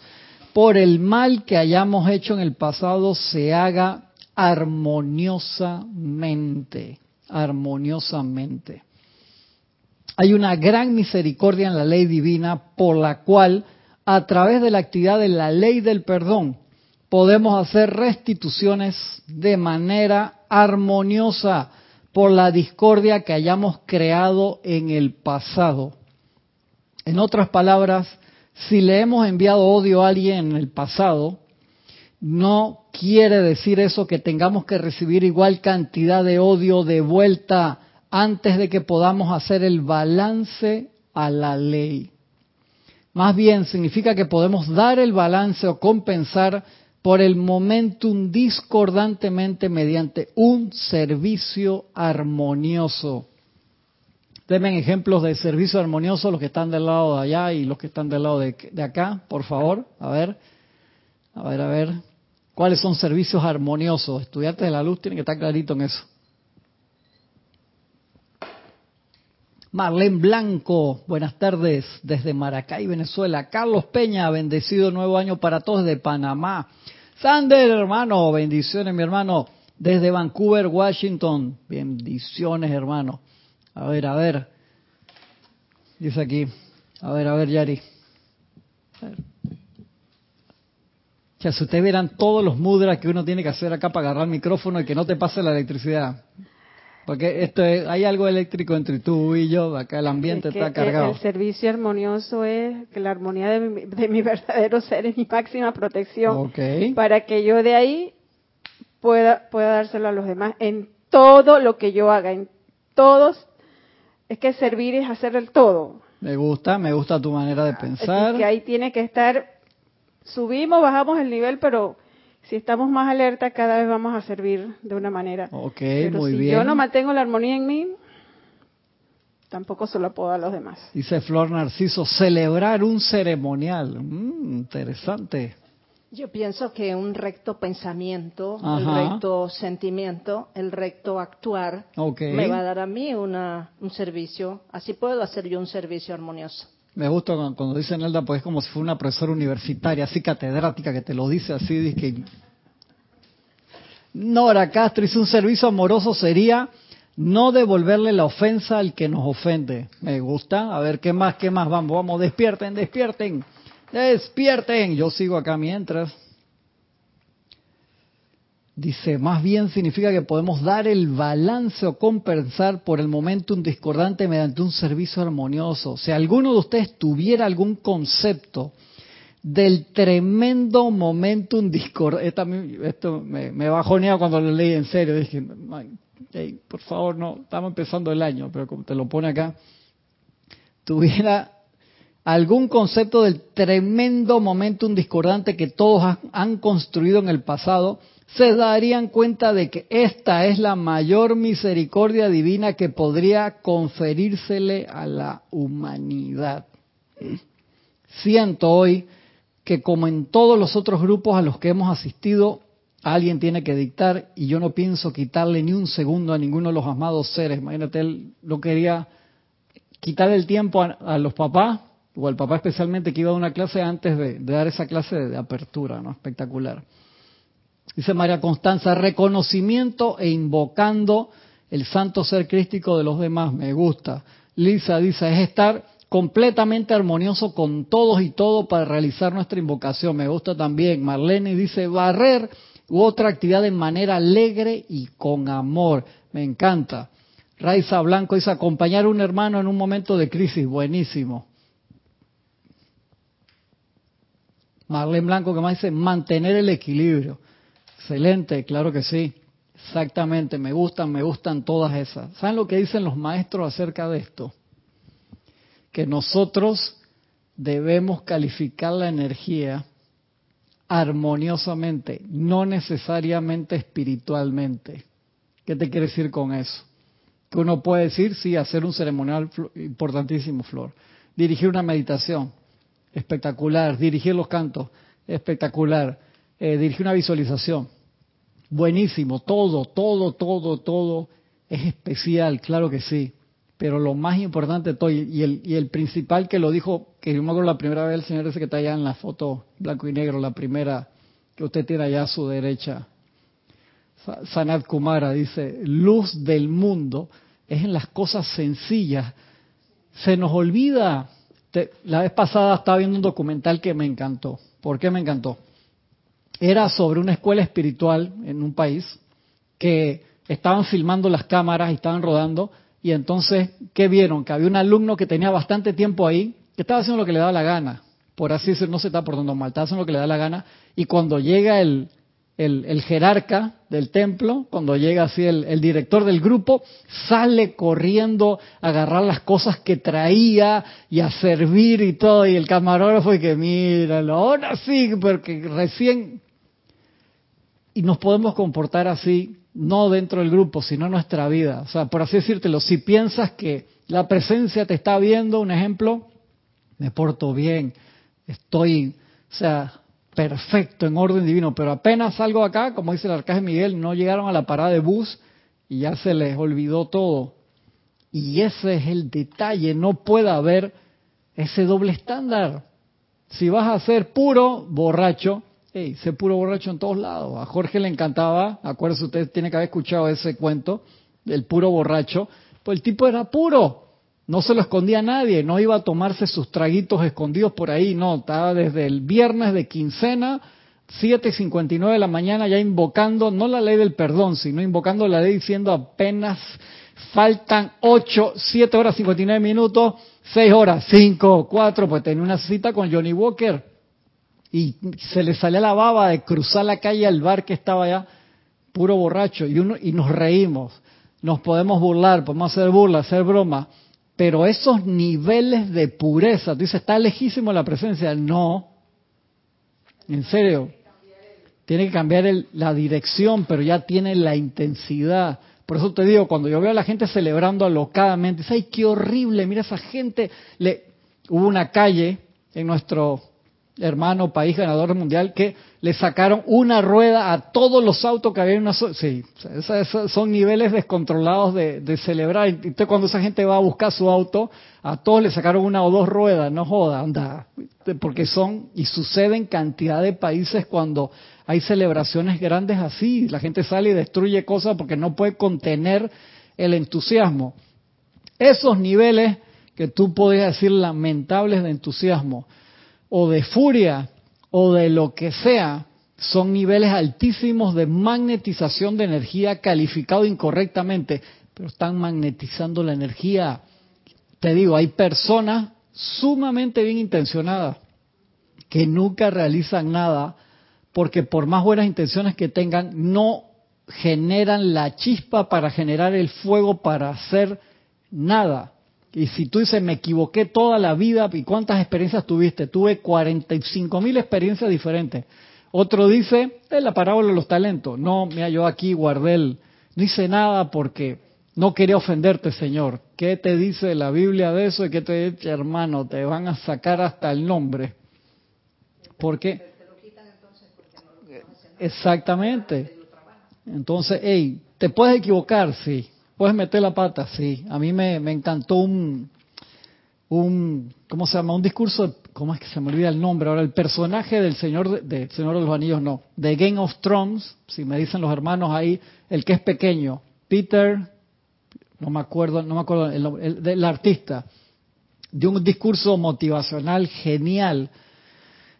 por el mal que hayamos hecho en el pasado se haga armoniosamente, armoniosamente. Hay una gran misericordia en la ley divina por la cual, a través de la actividad de la ley del perdón, podemos hacer restituciones de manera armoniosa por la discordia que hayamos creado en el pasado. En otras palabras, si le hemos enviado odio a alguien en el pasado, no quiere decir eso que tengamos que recibir igual cantidad de odio de vuelta antes de que podamos hacer el balance a la ley. Más bien significa que podemos dar el balance o compensar por el momentum discordantemente mediante un servicio armonioso. Denme ejemplos de servicio armonioso los que están del lado de allá y los que están del lado de, de acá, por favor. A ver, a ver, a ver. ¿Cuáles son servicios armoniosos? Estudiantes de la luz tienen que estar clarito en eso. Marlene Blanco, buenas tardes desde Maracay, Venezuela. Carlos Peña, bendecido nuevo año para todos de Panamá. Sander, hermano, bendiciones, mi hermano, desde Vancouver, Washington. Bendiciones, hermano. A ver, a ver. Dice aquí. A ver, a ver, Yari. Ya, si ustedes vieran todos los mudras que uno tiene que hacer acá para agarrar el micrófono y que no te pase la electricidad. Porque esto hay algo eléctrico entre tú y yo, acá el ambiente está cargado. El, servicio armonioso es que la armonía de mi, verdadero ser es mi máxima protección. Para que yo de ahí pueda, pueda dárselo a los demás en todo lo que yo haga, en todos. Es que servir es hacer el todo. Me gusta, me gusta tu manera de pensar. que ahí tiene que estar, subimos, bajamos el nivel, pero si estamos más alerta, cada vez vamos a servir de una manera. Ok, Pero muy si yo no mantengo la armonía en mí, tampoco se lo puedo a los demás. Dice Flor Narciso, celebrar un ceremonial. Mm, interesante. Yo pienso que un recto pensamiento, el recto sentimiento, el recto actuar, me va a dar a mí una, un servicio. Así puedo hacer yo un servicio armonioso. Me gusta cuando, dice Nelda, pues es como si fuera una profesora universitaria, así catedrática, que te lo dice así, dice que... Nora Castro un servicio amoroso sería no devolverle la ofensa al que nos ofende. Me gusta. A ver, ¿qué más, qué más? Vamos, vamos, despierten, despierten, despierten. Yo sigo acá mientras. Dice, más bien significa que podemos dar el balance o compensar por el momentum discordante mediante un servicio armonioso. Si alguno de ustedes tuviera algún concepto del tremendo momentum discordante, esto me, me bajonea cuando lo leí en serio, dije, por favor, no, estamos empezando el año, pero como te lo pone acá, tuviera algún concepto del tremendo momentum discordante que todos han construido en el pasado, se darían cuenta de que esta es la mayor misericordia divina que podría conferírsele a la humanidad. Siento hoy que como en todos los otros grupos a los que hemos asistido, alguien tiene que dictar y yo no pienso quitarle ni un segundo a ninguno de los amados seres. Imagínate, él no quería quitar el tiempo a, los papás, o el papá especialmente que iba a una clase antes de, de dar esa clase de, apertura, ¿no? Espectacular. Dice María Constanza, reconocimiento e invocando el santo ser crístico de los demás, me gusta. Lisa dice, es estar completamente armonioso con todos y todo para realizar nuestra invocación, me gusta también. Marlene dice, barrer u otra actividad de manera alegre y con amor, me encanta. Raiza Blanco dice, acompañar a un hermano en un momento de crisis, buenísimo. Marlene Blanco que más dice, mantener el equilibrio. Excelente, claro que sí. Exactamente, me gustan, me gustan todas esas. ¿Saben lo que dicen los maestros acerca de esto? Que nosotros debemos calificar la energía armoniosamente, no necesariamente espiritualmente. ¿Qué te quiere decir con eso? Que uno puede decir, sí, hacer un ceremonial importantísimo, Flor. Dirigir una meditación, espectacular. Dirigir los cantos, espectacular. Eh, dirigir una visualización, buenísimo, todo, todo, todo, todo es especial, claro que sí. Pero lo más importante todo, y el, y el principal que lo dijo, que yo me acuerdo la primera vez el señor ese que está allá en la foto blanco y negro, la primera que usted tiene allá a su derecha, Sanat Kumara dice, luz del mundo es en las cosas sencillas. Se nos olvida, la vez pasada estaba viendo un documental que me encantó. ¿Por qué me encantó? Era sobre una escuela espiritual en un país que estaban filmando las cámaras y estaban rodando y entonces, ¿qué vieron? Que había un alumno que tenía bastante tiempo ahí, que estaba haciendo lo que le daba la gana, por así decirlo, no se está portando mal, estaba haciendo lo que le da la gana y cuando llega el, el, jerarca del templo, cuando llega así el, director del grupo, sale corriendo a agarrar las cosas que traía y a servir y todo, y el camarógrafo y que míralo, ahora sí, porque recién y nos podemos comportar así, no dentro del grupo, sino en nuestra vida. O sea, por así decírtelo, si piensas que la presencia te está viendo, un ejemplo, me porto bien, estoy, o sea, perfecto, en orden divino, pero apenas salgo acá, como dice el arcángel Miguel, no llegaron a la parada de bus y ya se les olvidó todo. Y ese es el detalle, no puede haber ese doble estándar. Si vas a ser puro borracho, hey, sé puro borracho en todos lados. A Jorge le encantaba, acuérdense, usted tiene que haber escuchado ese cuento del puro borracho, pues el tipo era puro, no se lo escondía a nadie, no iba a tomarse sus traguitos escondidos por ahí, no, estaba desde el viernes de quincena, 7.59 de la mañana ya invocando, no la ley del perdón, sino invocando la ley diciendo apenas faltan 8, 7 horas 59 minutos, 6 horas, 5, 4, pues tenía una cita con Johnny Walker y se le salía la baba de cruzar la calle al bar que estaba allá, puro borracho, y, uno, y nos reímos, nos podemos burlar, podemos hacer burla, hacer broma, pero esos niveles de pureza, tú dices, está lejísimo la presencia, no, en serio, tiene que cambiar la dirección, pero ya tiene la intensidad. Por eso te digo, cuando yo veo a la gente celebrando alocadamente, dice, ay, qué horrible, mira esa gente. Le... Hubo una calle en nuestro hermano país ganador mundial que le sacaron una rueda a todos los autos que había en una sí son niveles descontrolados de, celebrar. Entonces cuando esa gente va a buscar su auto a todos le sacaron una o dos ruedas no joda anda porque son y sucede en cantidad de países cuando hay celebraciones grandes así. La gente sale y destruye cosas porque no puede contener el entusiasmo. Esos niveles que tú podrías decir lamentables de entusiasmo o de furia o de lo que sea, son niveles altísimos de magnetización de energía calificado incorrectamente, pero están magnetizando la energía. Te digo, hay personas sumamente bien intencionadas que nunca realizan nada porque por más buenas intenciones que tengan, no generan la chispa para generar el fuego para hacer nada. Y si tú dices, me equivoqué toda la vida, ¿y cuántas experiencias tuviste? Tuve 45 mil experiencias diferentes. Otro dice, es la parábola de los talentos. No, mira, yo aquí guardé el... No hice nada porque no quería ofenderte, Señor. ¿Qué te dice la Biblia de eso? ¿Y qué te dice, hermano? Te van a sacar hasta el nombre. ¿Por qué? Exactamente. Entonces, hey, te puedes equivocar, sí. ¿Puedes meter la pata? Sí. A mí me, encantó un, un, ¿cómo se llama? Un discurso, ¿cómo es que se me olvida el nombre? Ahora, el personaje del Señor, de, Señor de los Anillos, no, de Game of Thrones, si me dicen los hermanos ahí, el que es pequeño, Peter, no me acuerdo, no me acuerdo, el, del artista, de un discurso motivacional genial.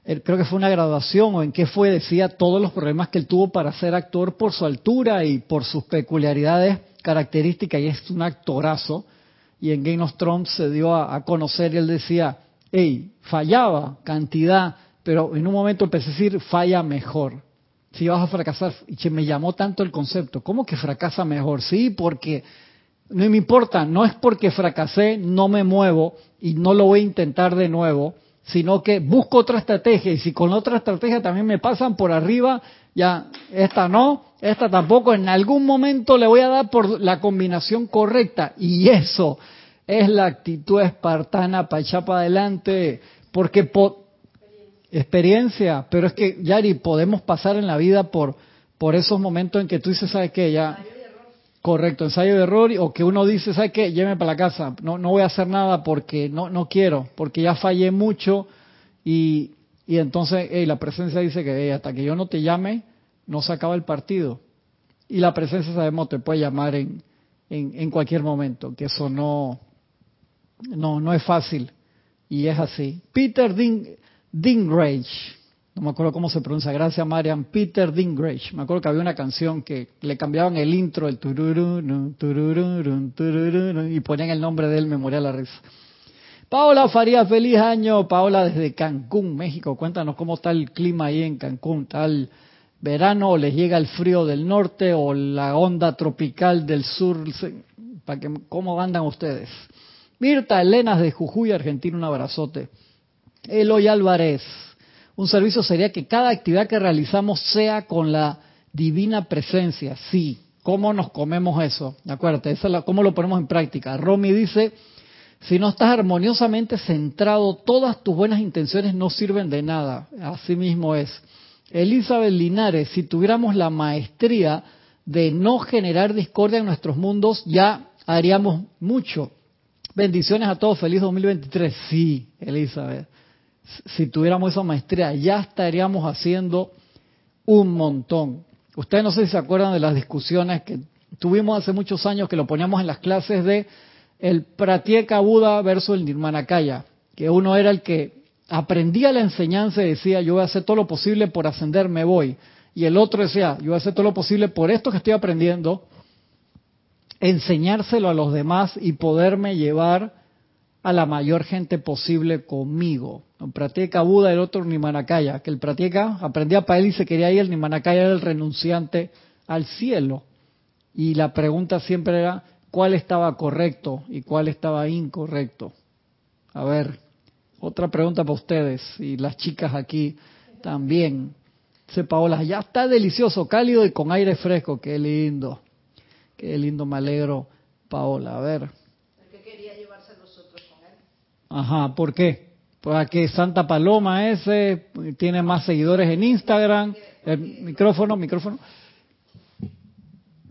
Creo que fue una graduación o en qué fue, decía todos los problemas que él tuvo para ser actor por su altura y por sus peculiaridades características, y es un actorazo y en Game of Thrones se dio a, conocer y él decía, hey, fallaba cantidad, pero en un momento empecé a decir, falla mejor. Si vas a fracasar, y me llamó tanto el concepto, ¿cómo que fracasa mejor? Sí, porque no me importa, no es porque fracasé, no me muevo y no lo voy a intentar de nuevo, sino que busco otra estrategia y si con otra estrategia también me pasan por arriba, ya, esta no, esta tampoco, en algún momento le voy a dar por la combinación correcta y eso es la actitud espartana para echar para adelante, porque experiencia, pero es que Yari, podemos pasar en la vida por, por esos momentos en que tú dices, ¿sabes qué? Ya, correcto, ensayo de error, o que uno dice, ¿sabes qué? Lléveme para la casa, no, no voy a hacer nada porque no, no quiero, porque ya fallé mucho y, y entonces la presencia dice que hasta que yo no te llame, no se acaba el partido. Y la presencia, sabemos, te puede llamar en, en, cualquier momento, que eso no, no, no es fácil. Y es así. Peter Ding, Dingrage, no me acuerdo cómo se pronuncia, gracias Marian, Peter Dingrage. Me acuerdo que había una canción que le cambiaban el intro, el tururun, tururun, y ponían el nombre de él, me moría la risa. Paola Farías, feliz año. Paola desde Cancún, México. Cuéntanos cómo está el clima ahí en Cancún. ¿Tal verano les llega el frío del norte o la onda tropical del sur? ¿Para que, ¿Cómo andan ustedes? Mirta Elenas de Jujuy, Argentina, un abrazote. Eloy Álvarez. Un servicio sería que cada actividad que realizamos sea con la divina presencia. Sí. ¿Cómo nos comemos eso? Acuérdate, ¿cómo lo ponemos en práctica? Romy dice, si no estás armoniosamente centrado, todas tus buenas intenciones no sirven de nada. Así mismo es. Elizabeth Linares, si tuviéramos la maestría de no generar discordia en nuestros mundos, ya haríamos mucho. Bendiciones a todos, feliz 2023. Sí, Elizabeth. Si tuviéramos esa maestría, ya estaríamos haciendo un montón. Ustedes no sé si se acuerdan de las discusiones que tuvimos hace muchos años que lo poníamos en las clases de el Buda versus el Nirmanakaya, que uno era el que aprendía la enseñanza y decía, yo voy a hacer todo lo posible por ascender, me voy. Y el otro decía, yo voy a hacer todo lo posible por esto que estoy aprendiendo, enseñárselo a los demás y poderme llevar a la mayor gente posible conmigo. El Pratyeka Buda, el otro Nirmanakaya, que el Pratyeka aprendía para él y se quería ir, el Nirmanakaya era el renunciante al cielo. Y la pregunta siempre era, cuál estaba correcto y cuál estaba incorrecto. A ver, otra pregunta para ustedes y las chicas aquí también. Dice Paola, ya está delicioso, cálido y con aire fresco. Qué lindo, qué lindo, me alegro, Paola. A ver. Que quería llevarse los otros con él. Ajá, ¿por qué? Porque Santa Paloma ese tiene más seguidores en Instagram. El micrófono, micrófono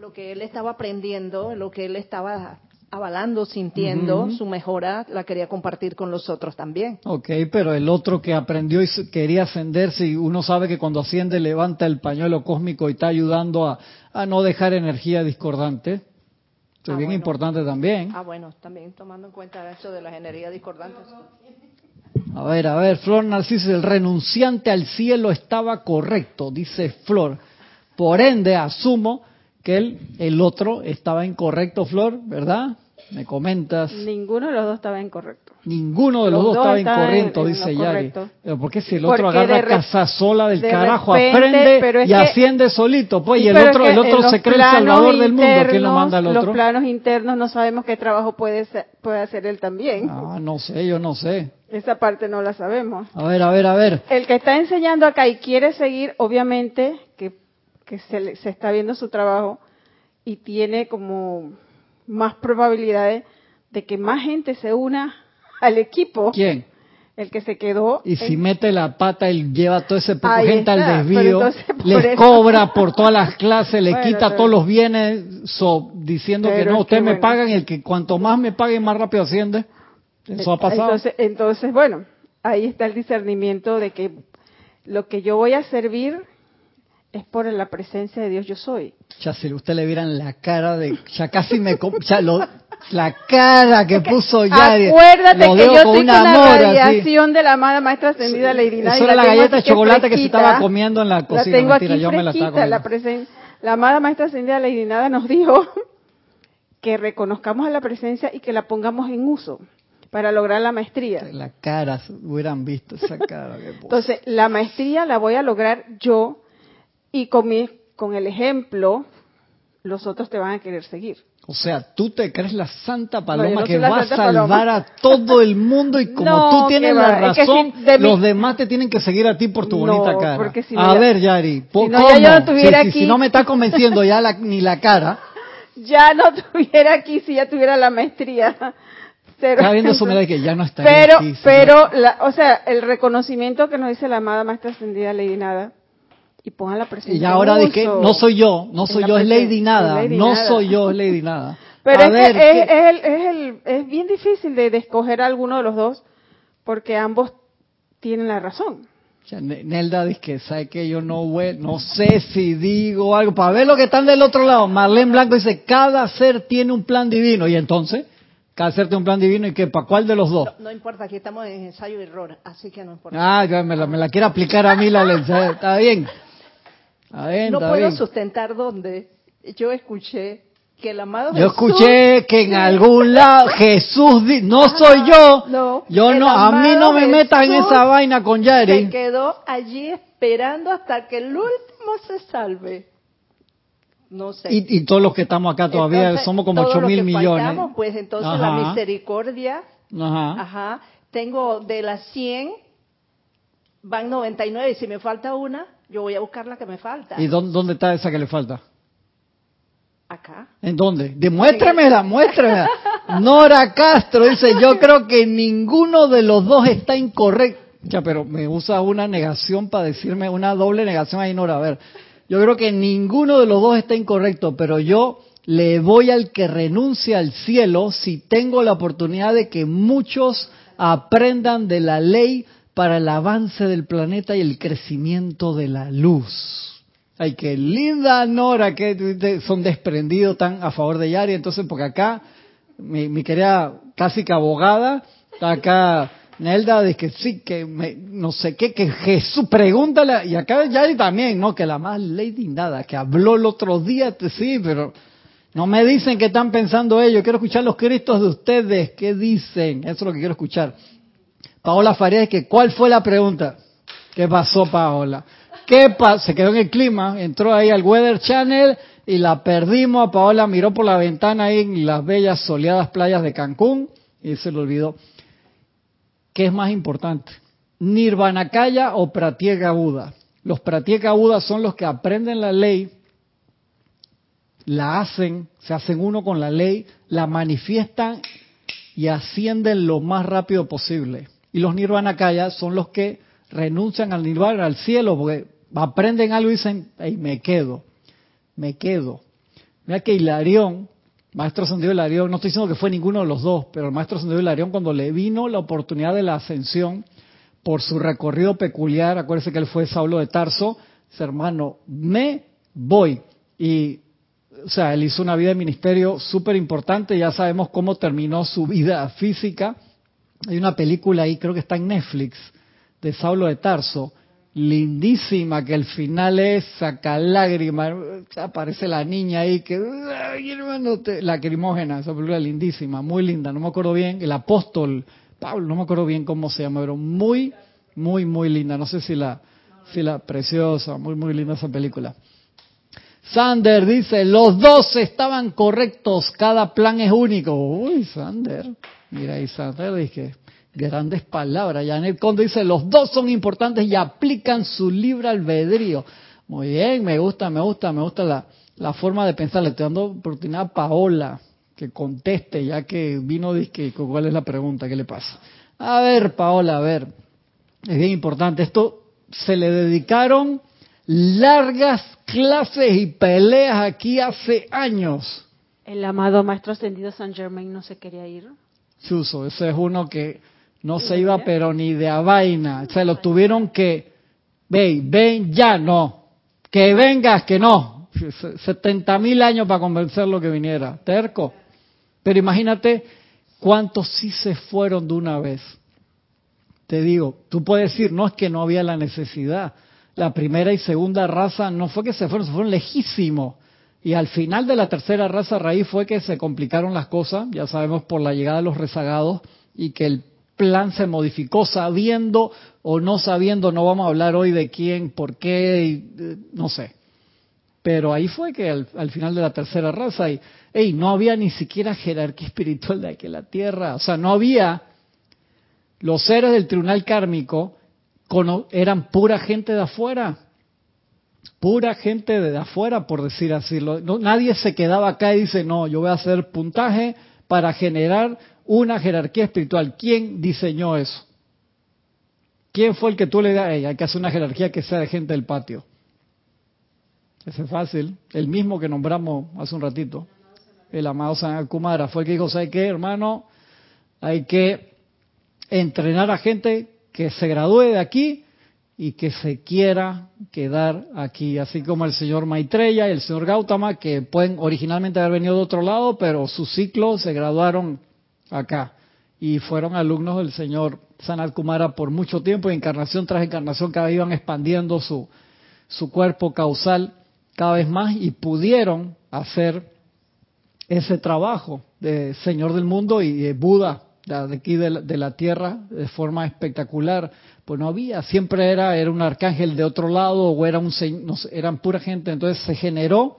lo que él estaba aprendiendo, lo que él estaba avalando, sintiendo, su mejora, la quería compartir con los otros también. Ok, pero el otro que aprendió y quería ascenderse, y uno sabe que cuando asciende levanta el pañuelo cósmico y está ayudando a, no dejar energía discordante. Es ah, bien importante también. Ah, bueno, también tomando en cuenta eso de las energías discordantes. A ver, a ver, Flor Narciso, el renunciante al cielo estaba correcto, dice Flor. Por ende, asumo que el, el otro estaba incorrecto, Flor, ¿verdad? Me comentas. Ninguno de los dos estaba incorrecto. Ninguno de los, dos, estaba incorrecto, dice Yari. Pero ¿por qué si el otro agarra casa sola del carajo, aprende y asciende solito? Pues, y el otro, el otro se cree el salvador del mundo. ¿Quién lo manda al otro? Los planos internos no sabemos qué trabajo puede, puede hacer él también. Ah, no sé, yo no sé. Esa parte no la sabemos. A ver, a ver, a ver. El que está enseñando acá y quiere seguir, obviamente, que que se, se está viendo su trabajo y tiene como más probabilidades de que más gente se una al equipo. ¿Quién? El que se quedó. Y si mete la pata, él lleva toda esa gente al desvío, les cobra por todas las clases, le quita todos los bienes, diciendo que no, ustedes me pagan el que cuanto más me paguen, más rápido asciende. Eso ha pasado. Entonces, entonces, bueno, ahí está el discernimiento de que lo que yo voy a servir es por la presencia de Dios yo soy. Ya si usted le vieran la cara de, ya casi me, ya lo, la cara que puso Yari. Acuérdate que yo estoy con la radiación de la amada maestra ascendida Lady Eso era la galleta de chocolate que se estaba comiendo en la cocina. La tengo Mentira, aquí yo me la estaba la, la amada maestra ascendida Lady Nada nos dijo que reconozcamos a la presencia y que la pongamos en uso para lograr la maestría. La cara, hubieran visto esa cara. Entonces, la maestría la voy a lograr yo y con, mi, con el ejemplo, los otros te van a querer seguir. O sea, tú te crees la santa paloma que va a salvar a todo el mundo y como tú tienes la razón, los demás te tienen que seguir a ti por tu bonita cara. a ver, Yari, si no, si, si, no me está convenciendo ya ni la cara. Ya no tuviera aquí si ya tuviera la maestría. Está viendo su medalla que ya no está Pero, pero, o sea, el reconocimiento que nos dice la amada maestra ascendida Lady Nada, y pongan la presencia. Y ahora de que no soy yo, no soy yo, es Lady Nada, no soy yo, es Lady Nada. Pero es, ver, es, es, el, es, bien difícil de, escoger a alguno de los dos, porque ambos tienen la razón. Nelda dice que sabe que yo no no sé si digo algo para ver lo que están del otro lado. Marlene Blanco dice cada ser tiene un plan divino y entonces hacerte un plan divino y que para cuál de los dos. No, importa, aquí estamos en ensayo y error, así que no importa. Ah, ya me la, me la quiere aplicar a mí la ley, está bien. No puedo sustentar dónde. Yo escuché que el amado Yo escuché que en algún lado Jesús no soy yo. No, yo no, a mí no me metas en esa vaina con Yari. Se quedó allí esperando hasta que el último se salve. No sé. Y, todos los que estamos acá todavía somos como 8 mil millones. pues entonces la misericordia. Ajá. Ajá. Tengo de las 100, van 99 y si me falta una, yo voy a buscar la que me falta. ¿Y dónde, dónde está esa que le falta? Acá. ¿En dónde? Demuéstramela, muéstramela. Nora Castro dice, yo creo que ninguno de los dos está incorrecto. Ya, pero me usa una negación para decirme una doble negación ahí, Nora. A ver, yo creo que ninguno de los dos está incorrecto, pero yo le voy al que renuncia al cielo si tengo la oportunidad de que muchos aprendan de la ley para el avance del planeta y el crecimiento de la luz. Ay, qué linda Nora, que son desprendidos tan a favor de Yari. Entonces, porque acá, mi, mi querida casi que abogada, está acá Nelda de que sí, que no sé qué, que Jesús, pregúntale, y acá ya también, ¿no? Que la más Lady Nada, que habló el otro día, sí, pero no me dicen qué están pensando ellos, quiero escuchar los cristos de ustedes, ¿qué dicen? Eso es lo que quiero escuchar. Paola Farías, que ¿cuál fue la pregunta? ¿Qué pasó, Paola? ¿Qué pasó? Se quedó en el clima, entró ahí al Weather Channel y la perdimos. Paola miró por la ventana ahí en las bellas soleadas playas de Cancún y se le olvidó. ¿Qué es más importante? Nirvanakaya o Pratyeka Buda. Los Pratyeka Buda son los que aprenden la ley, la hacen, se hacen uno con la ley, la manifiestan y ascienden lo más rápido posible. Y los Nirvanakaya son los que renuncian al Nirvana, al cielo, porque aprenden algo y dicen, hey, me quedo, me quedo. Mira que Hilarión, Maestro Santiago Hilarión, no estoy diciendo que fue ninguno de los dos, pero el Maestro Santiago Hilarión cuando le vino la oportunidad de la ascensión por su recorrido peculiar, acuérdese que él fue Saulo de Tarso, dice, hermano, me voy. Y, o sea, él hizo una vida de ministerio súper importante, ya sabemos cómo terminó su vida física. Hay una película ahí, creo que está en Netflix, de Saulo de Tarso, lindísima, que el final es saca lágrimas, aparece la niña ahí que, hermano, lacrimógena, esa película lindísima, muy linda, no me acuerdo bien, el apóstol, Pablo, no me acuerdo bien cómo se llama, pero muy, muy, muy linda, no sé si la, si la preciosa, muy, muy linda esa película. Sander dice, los dos estaban correctos, cada plan es único. Uy, Sander, mira Sander, dije, Grandes palabras. Janet Conde dice, los dos son importantes y aplican su libre albedrío. Muy bien, me gusta, me gusta, me gusta la, la forma de pensar. Le estoy dando oportunidad a Paola que conteste, ya que vino, que cuál es la pregunta, qué le pasa. A ver, Paola, a ver. Es bien importante. Esto se le dedicaron largas clases y peleas aquí hace años. El amado Maestro Ascendido San Germain no se quería ir. Chuso, ese es uno que no se iba pero ni de a vaina. Se lo tuvieron que, ven, ven ya, no. Que vengas, que no. 70 mil años para convencerlo que viniera. Terco. Pero imagínate cuántos sí se fueron de una vez. Te digo, tú puedes decir, no es que no había la necesidad. La primera y segunda raza no fue que se fueron, se fueron lejísimos. Y al final de la tercera raza raíz fue que se complicaron las cosas, ya sabemos por la llegada de los rezagados, y que el plan se modificó sabiendo o no sabiendo, no vamos a hablar hoy de quién, por qué, y, eh, no sé. Pero ahí fue que al, final de la tercera raza, y, no había ni siquiera jerarquía espiritual de aquí en la tierra, o sea, no había. Los seres del tribunal kármico, eran pura gente de afuera, pura gente de afuera, por decir así. nadie se quedaba acá y dice, no, yo voy a hacer puntaje para generar una jerarquía espiritual. ¿Quién diseñó eso? ¿Quién fue el que tú le das? hay que hacer una jerarquía que sea de gente del patio. Ese es fácil. El mismo que nombramos hace un ratito. El amado San Kumara fue el que dijo, ¿sabe qué, hermano? Hay que entrenar a gente que se gradúe de aquí y que se quiera quedar aquí, así como el señor Maitreya y el señor Gautama, que pueden originalmente haber venido de otro lado, pero su ciclo se graduaron acá y fueron alumnos del señor Sanat Kumara por mucho tiempo, encarnación tras encarnación, cada vez iban expandiendo su, su cuerpo causal cada vez más y pudieron hacer ese trabajo de Señor del Mundo y de Buda de aquí de la, tierra de forma espectacular. Pues no había, siempre era, era un arcángel de otro lado o era un, no eran pura gente. Entonces se generó,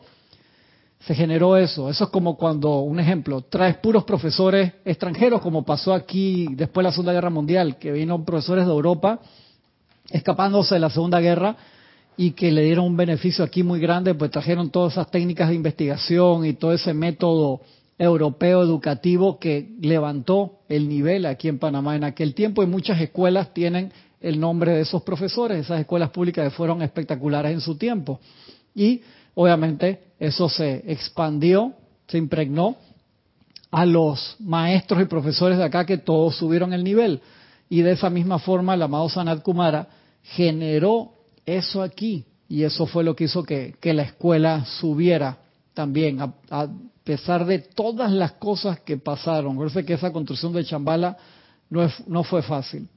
se generó eso. Eso es como cuando, un ejemplo, traes puros profesores extranjeros, como pasó aquí después de la Segunda Guerra Mundial, que vino profesores de Europa escapándose de la Segunda Guerra y que le dieron un beneficio aquí muy grande, pues trajeron todas esas técnicas de investigación y todo ese método europeo educativo que levantó el nivel aquí en Panamá en aquel tiempo y muchas escuelas tienen el nombre de esos profesores, esas escuelas públicas que fueron espectaculares en su tiempo. Y obviamente eso se expandió, se impregnó a los maestros y profesores de acá que todos subieron el nivel. Y de esa misma forma el amado Sanat Kumara generó eso aquí y eso fue lo que hizo que, la escuela subiera también a pesar de todas las cosas que pasaron. Parece que esa construcción de Chambala no, no fue fácil.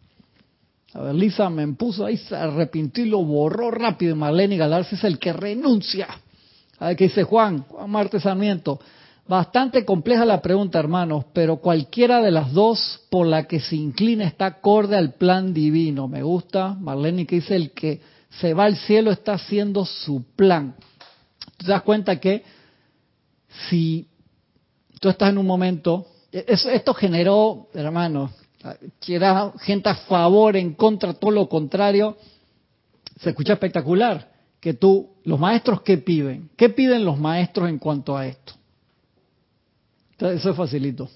A ver, Lisa me puso ahí, se arrepintió y lo borró rápido. Marlene Galarza es el que renuncia. A ver qué dice Juan, Juan Marte Sarmiento. Bastante compleja la pregunta, hermanos, pero cualquiera de las dos por la que se inclina está acorde al plan divino. Me gusta, Marlene, que dice el que se va al cielo está haciendo su plan. ¿Te das cuenta que si tú estás en un momento, esto generó, hermano, era gente a favor, en contra, todo lo contrario, se escucha espectacular. Que tú, los maestros, ¿qué piden? ¿Qué piden los maestros en cuanto a esto? eso es facilito.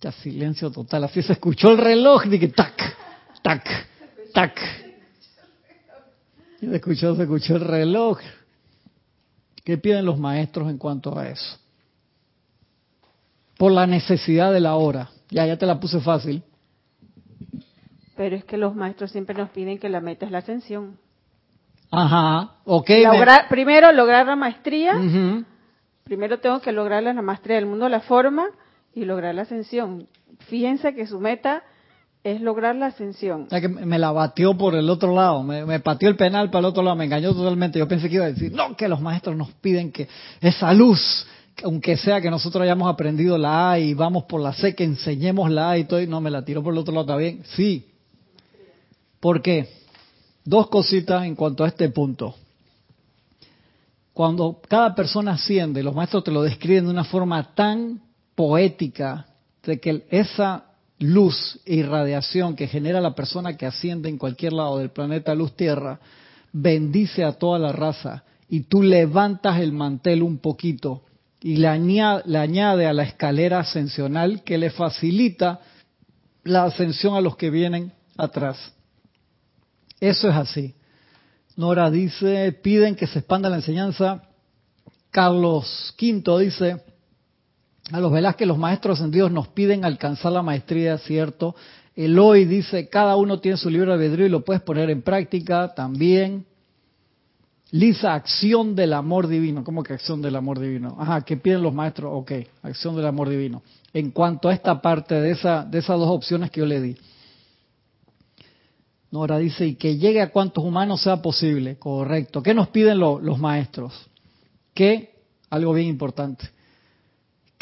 Ya silencio total, así se escuchó el reloj, dije tac, tac, tac. Se escuchó, se escuchó el reloj. ¿Qué piden los maestros en cuanto a eso? Por la necesidad de la hora. Ya, ya te la puse fácil. Pero es que los maestros siempre nos piden que la meta es la ascensión. Ajá, ok. Primero lograr la maestría. Primero tengo que lograr la maestría del mundo, la forma y lograr la ascensión. Fíjense que su meta es lograr la ascensión. que me la batió por el otro lado, me, pateó el penal para el otro lado, me engañó totalmente. Yo pensé que iba a decir, no, que los maestros nos piden que esa luz, aunque sea que nosotros hayamos aprendido la A y vamos por la C, que enseñemos la A y todo, y no, me la tiró por el otro lado, ¿está bien? Sí. ¿Por qué? Dos cositas en cuanto a este punto. Cuando cada persona asciende, los maestros te lo describen de una forma tan poética, de que esa luz e irradiación que genera la persona que asciende en cualquier lado del planeta Luz Tierra, bendice a toda la raza y tú levantas el mantel un poquito y le añade, a la escalera ascensional que le facilita la ascensión a los que vienen atrás. Eso es así. Nora dice, piden que se expanda la enseñanza Carlos V dice, a los Velázquez los maestros ascendidos nos piden alcanzar la maestría, ¿cierto? Eloy dice, cada uno tiene su libro de albedrío y lo puedes poner en práctica también. Lisa, acción del amor divino. ¿Cómo que acción del amor divino? Ajá, ¿qué piden los maestros? Ok, acción del amor divino. En cuanto a esta parte de esas dos opciones que yo le di. Nora dice, y que llegue a cuantos humanos sea posible. Correcto. ¿Qué nos piden los maestros? Que, algo bien importante,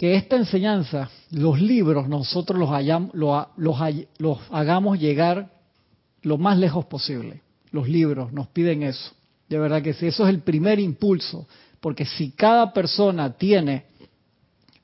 que esta enseñanza, los libros, nosotros los, hagamos llegar lo más lejos posible. Los libros nos piden eso. De verdad que sí, eso es el primer impulso. Porque si cada persona tiene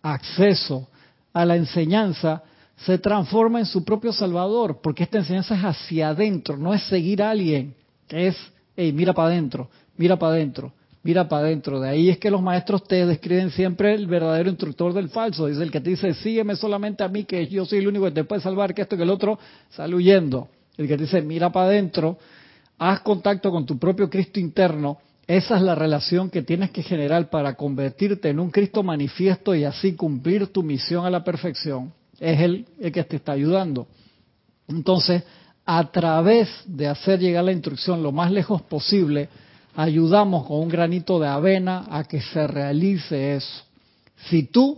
acceso a la enseñanza, se transforma en su propio salvador, porque esta enseñanza es hacia adentro, no es seguir a alguien, es, hey, mira para adentro, mira para adentro, mira para adentro. De ahí es que los maestros te describen siempre el verdadero instructor del falso. Dice el que te dice, sígueme solamente a mí, que yo soy el único que te puede salvar, que esto que el otro, sale huyendo. El que te dice, mira para adentro, haz contacto con tu propio Cristo interno. Esa es la relación que tienes que generar para convertirte en un Cristo manifiesto y así cumplir tu misión a la perfección es el que te está ayudando. Entonces, a través de hacer llegar la instrucción lo más lejos posible, ayudamos con un granito de avena a que se realice eso. Si tú,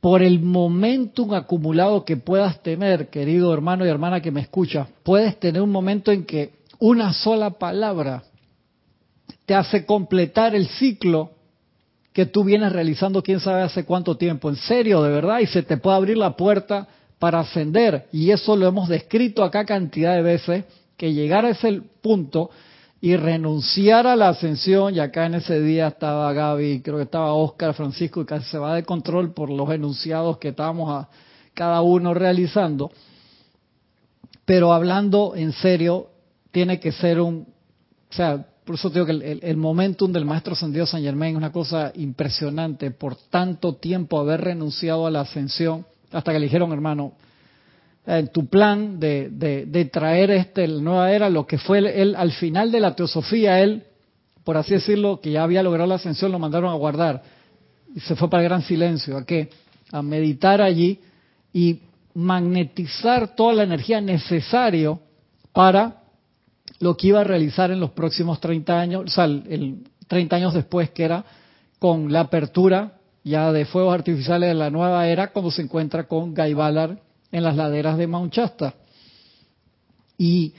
por el momentum acumulado que puedas tener, querido hermano y hermana que me escuchas, puedes tener un momento en que una sola palabra te hace completar el ciclo que tú vienes realizando quién sabe hace cuánto tiempo, en serio, de verdad, y se te puede abrir la puerta para ascender. Y eso lo hemos descrito acá cantidad de veces, que llegar a ese punto y renunciar a la ascensión, y acá en ese día estaba Gaby, creo que estaba Oscar, Francisco, y casi se va de control por los enunciados que estábamos a cada uno realizando. Pero hablando en serio, tiene que ser un, o sea, por eso digo que el, momentum del maestro ascendido San Germain es una cosa impresionante por tanto tiempo haber renunciado a la ascensión hasta que le dijeron, hermano, en tu plan de, traer este la nueva era, lo que fue él al final de la teosofía, él, por así decirlo, que ya había logrado la ascensión, lo mandaron a guardar y se fue para el gran silencio. ¿A qué? A meditar allí y magnetizar toda la energía necesaria para lo que iba a realizar en los próximos 30 años, o sea, el, 30 años después que era con la apertura ya de fuegos artificiales de la nueva era cuando se encuentra con Guy Ballard en las laderas de Mount Shasta. Y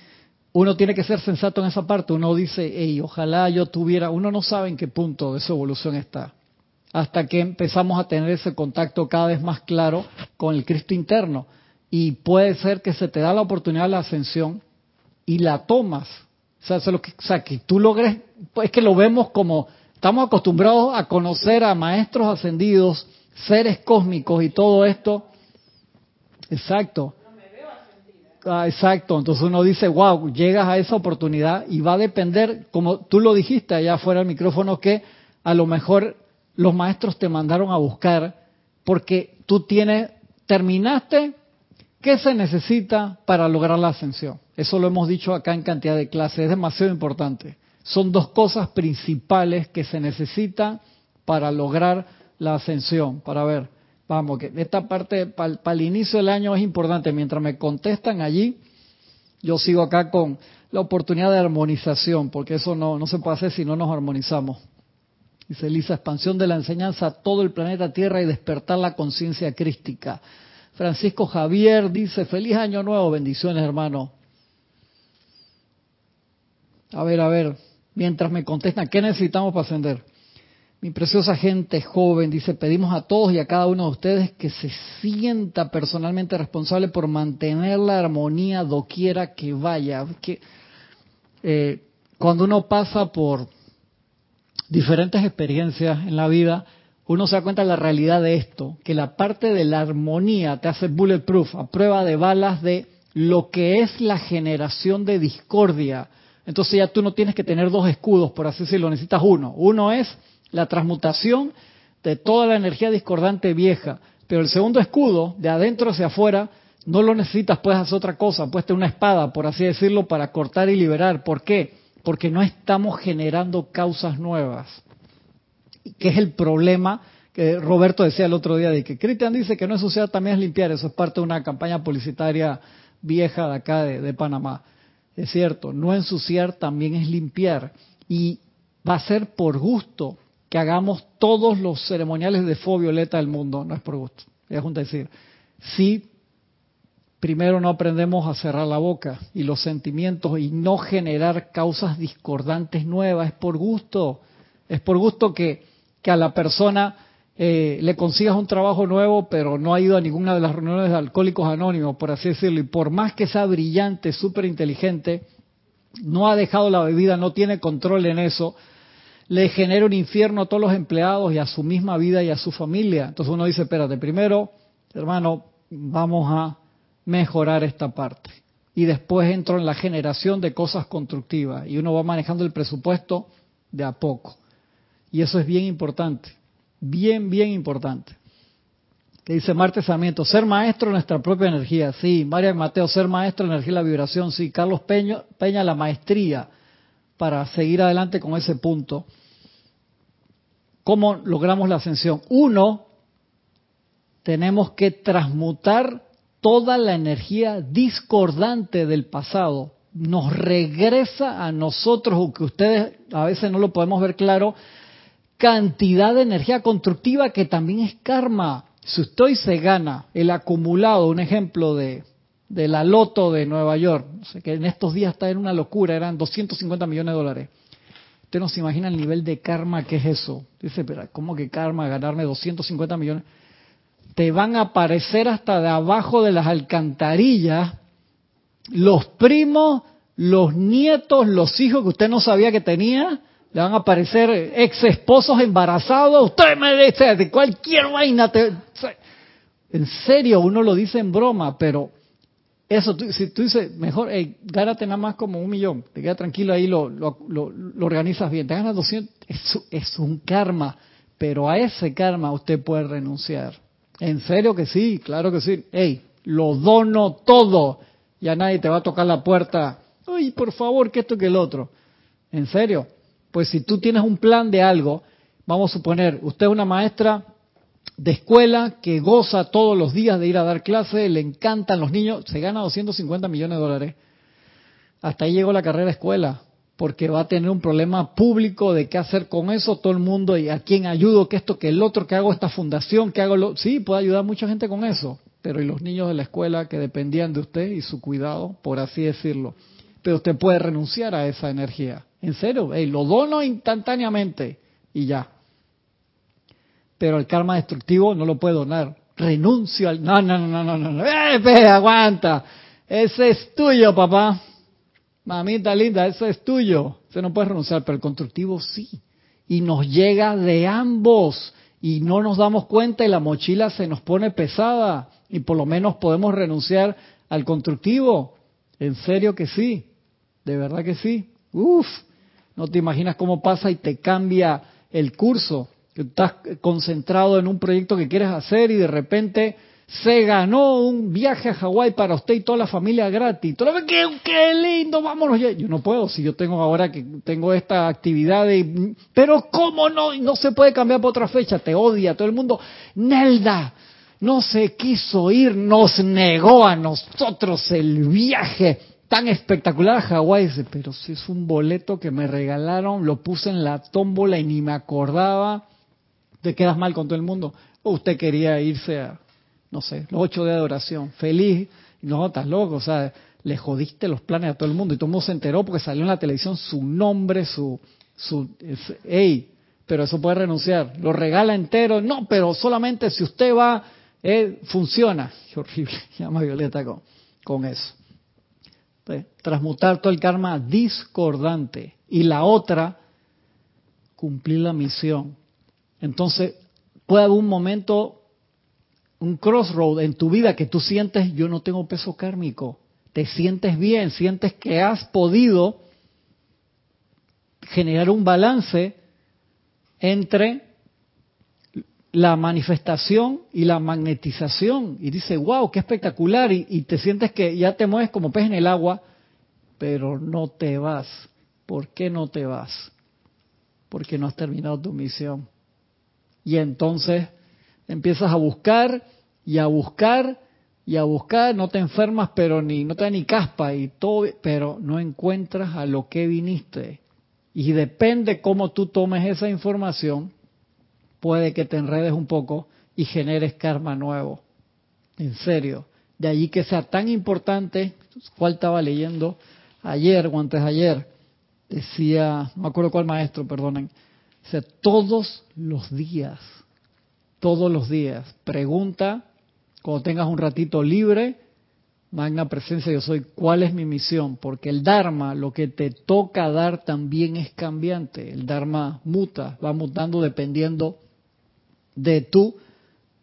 uno tiene que ser sensato en esa parte. Uno dice, hey, ojalá yo tuviera, uno no sabe en qué punto de su evolución está. Hasta que empezamos a tener ese contacto cada vez más claro con el Cristo interno. Y puede ser que se te da la oportunidad de la ascensión y la tomas. O sea, lo que, tú logres, pues es que lo vemos como, estamos acostumbrados a conocer a maestros ascendidos, seres cósmicos y todo esto. Exacto. Ah, exacto, entonces uno dice, wow, llegas a esa oportunidad y va a depender, como tú lo dijiste allá fuera del micrófono, que a lo mejor los maestros te mandaron a buscar porque tú tienes, terminaste, ¿qué se necesita para lograr la ascensión? Eso lo hemos dicho acá en cantidad de clases, es demasiado importante. Son dos cosas principales que se necesitan para lograr la ascensión. Para ver, vamos, que esta parte para el inicio del año es importante. Mientras me contestan allí, yo sigo acá con la oportunidad de armonización, porque eso no, no se puede hacer si no nos armonizamos. Dice Lisa, expansión de la enseñanza a todo el planeta Tierra y despertar la conciencia crística. Francisco Javier dice, feliz año nuevo, bendiciones hermano. A ver, a ver, mientras me contestan, ¿qué necesitamos para ascender? Mi preciosa gente joven dice, pedimos a todos y a cada uno de ustedes que se sienta personalmente responsable por mantener la armonía doquiera que vaya. Que, eh, cuando uno pasa por diferentes experiencias en la vida, uno se da cuenta de la realidad de esto, que la parte de la armonía te hace bulletproof, a prueba de balas de lo que es la generación de discordia, entonces ya tú no tienes que tener dos escudos, por así decirlo, necesitas uno. Uno es la transmutación de toda la energía discordante vieja, pero el segundo escudo, de adentro hacia afuera, no lo necesitas, puedes hacer otra cosa, puedes una espada, por así decirlo, para cortar y liberar. ¿Por qué? Porque no estamos generando causas nuevas. que es el problema que Roberto decía el otro día, de que Cristian dice que no es también es limpiar. Eso es parte de una campaña publicitaria vieja de acá de, Panamá. Es cierto, no ensuciar también es limpiar. Y va a ser por gusto que hagamos todos los ceremoniales de fuego violeta del mundo, no es por gusto. Es junto decir, si primero no aprendemos a cerrar la boca y los sentimientos y no generar causas discordantes nuevas, es por gusto. Es por gusto que, que a la persona eh, le consigas un trabajo nuevo, pero no ha ido a ninguna de las reuniones de Alcohólicos Anónimos, por así decirlo, y por más que sea brillante, súper inteligente, no ha dejado la bebida, no tiene control en eso, le genera un infierno a todos los empleados y a su misma vida y a su familia. Entonces uno dice, espérate, primero, hermano, vamos a mejorar esta parte. Y después entro en la generación de cosas constructivas y uno va manejando el presupuesto de a poco. Y eso es bien importante bien, bien importante. Que dice Marte Sarmiento, ser maestro de nuestra propia energía, sí. María Mateo, ser maestro de energía y la vibración, sí. Carlos Peña, Peña, la maestría para seguir adelante con ese punto. ¿Cómo logramos la ascensión? Uno, tenemos que transmutar toda la energía discordante del pasado. Nos regresa a nosotros, aunque ustedes a veces no lo podemos ver claro, cantidad de energía constructiva que también es karma. Si usted se gana el acumulado, un ejemplo de, de la loto de Nueva York, que en estos días está en una locura, eran 250 millones de dólares. Usted no se imagina el nivel de karma que es eso. Dice, pero ¿cómo que karma ganarme 250 millones? Te van a aparecer hasta de abajo de las alcantarillas los primos, los nietos, los hijos que usted no sabía que tenía, le van a aparecer ex esposos embarazados, usted me dice de cualquier vaina. en serio, uno lo dice en broma, pero eso, si tú dices, mejor, hey, gánate nada más como un millón, te quedas tranquilo ahí, lo, lo, lo, organizas bien, te ganas 200, eso es un karma, pero a ese karma usted puede renunciar. En serio que sí, claro que sí. Hey, lo dono todo, ya nadie te va a tocar la puerta, uy, por favor, que esto que el otro. En serio, pues si tú tienes un plan de algo, vamos a suponer, usted es una maestra de escuela que goza todos los días de ir a dar clase, le encantan los niños, se gana 250 millones de dólares. Hasta ahí llegó la carrera escuela, porque va a tener un problema público de qué hacer con eso todo el mundo y a quién ayudo, que esto, que el otro, que hago esta fundación, que hago lo... Sí, puede ayudar a mucha gente con eso, pero y los niños de la escuela que dependían de usted y su cuidado, por así decirlo. Pero usted puede renunciar a esa energía. En serio, lo dono instantáneamente y ya. Pero el karma destructivo no lo puede donar. Renuncio al... No, no, no, no, no, no. ¡Eh, aguanta! Ese es tuyo, papá. Mamita linda, eso es tuyo. Usted no puede renunciar, pero el constructivo sí. Y nos llega de ambos. Y no nos damos cuenta y la mochila se nos pone pesada. Y por lo menos podemos renunciar al constructivo. En serio que sí. De verdad que sí. Uf. No te imaginas cómo pasa y te cambia el curso. Estás concentrado en un proyecto que quieres hacer y de repente se ganó un viaje a Hawái para usted y toda la familia gratis. ¿Qué, qué lindo, vámonos ya. Yo no puedo, si yo tengo ahora que tengo esta actividad de... Pero ¿cómo no? No se puede cambiar para otra fecha, te odia todo el mundo. Nelda, no se quiso ir, nos negó a nosotros el viaje tan espectacular a Hawái. pero si es un boleto que me regalaron, lo puse en la tómbola y ni me acordaba. Te quedas mal con todo el mundo. O usted quería irse a, no sé, los ocho días de oración, feliz. No, estás loco, o sea, le jodiste los planes a todo el mundo. Y todo el mundo se enteró porque salió en la televisión su nombre, su, su, ey, pero eso puede renunciar. Lo regala entero. No, pero solamente si usted va, eh, funciona. Qué horrible, llama Violeta con, con eso transmutar todo el karma discordante. Y la otra, cumplir la misión. Entonces, puede haber un momento, un crossroad en tu vida que tú sientes, yo no tengo peso kármico. Te sientes bien, sientes que has podido generar un balance entre la manifestación y la magnetización. Y dice, wow, qué espectacular. Y, te sientes que ya te mueves como pez en el agua, pero no te vas. ¿Por qué no te vas? Porque no has terminado tu misión. Y entonces empiezas a buscar y a buscar y a buscar, no te enfermas, pero ni no te da ni caspa y todo, pero no encuentras a lo que viniste. Y depende cómo tú tomes esa información, puede que te enredes un poco y generes karma nuevo. En serio. De allí que sea tan importante, cuál estaba leyendo ayer o antes ayer, decía, no me acuerdo cuál maestro, perdonen, dice, todos los días, todos los días, pregunta, cuando tengas un ratito libre, magna presencia yo soy, ¿cuál es mi misión? Porque el Dharma, lo que te toca dar también es cambiante, el Dharma muta, va mutando dependiendo de tu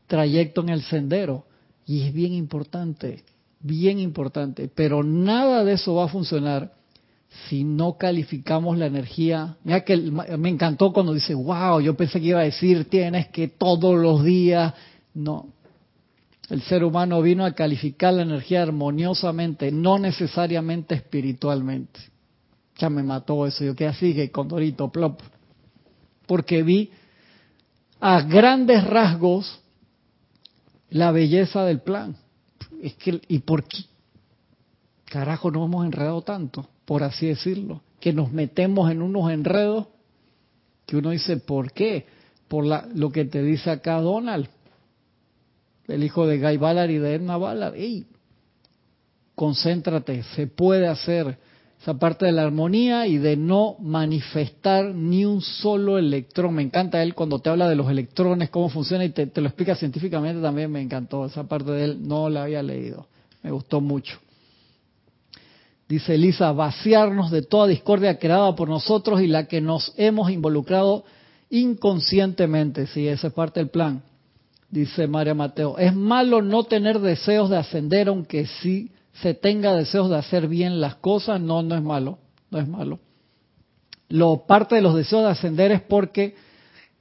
trayecto en el sendero. Y es bien importante, bien importante. Pero nada de eso va a funcionar si no calificamos la energía. Mira que me encantó cuando dice, wow, yo pensé que iba a decir, tienes que todos los días. No. El ser humano vino a calificar la energía armoniosamente, no necesariamente espiritualmente. Ya me mató eso, yo quedé así, que condorito, plop. Porque vi a grandes rasgos la belleza del plan. Es que, ¿y por qué carajo nos hemos enredado tanto? Por así decirlo. Que nos metemos en unos enredos que uno dice, ¿por qué? Por la, lo que te dice acá Donald, el hijo de Guy Ballard y de Edna Ballard. ¡Ey! Concéntrate, se puede hacer esa parte de la armonía y de no manifestar ni un solo electrón. Me encanta él cuando te habla de los electrones, cómo funciona y te, lo explica científicamente también, me encantó. Esa parte de él no la había leído, me gustó mucho. Dice Elisa, vaciarnos de toda discordia creada por nosotros y la que nos hemos involucrado inconscientemente. Sí, esa es parte del plan. Dice María Mateo, es malo no tener deseos de ascender aunque sí se tenga deseos de hacer bien las cosas, no, no es malo, no es malo. Lo parte de los deseos de ascender es porque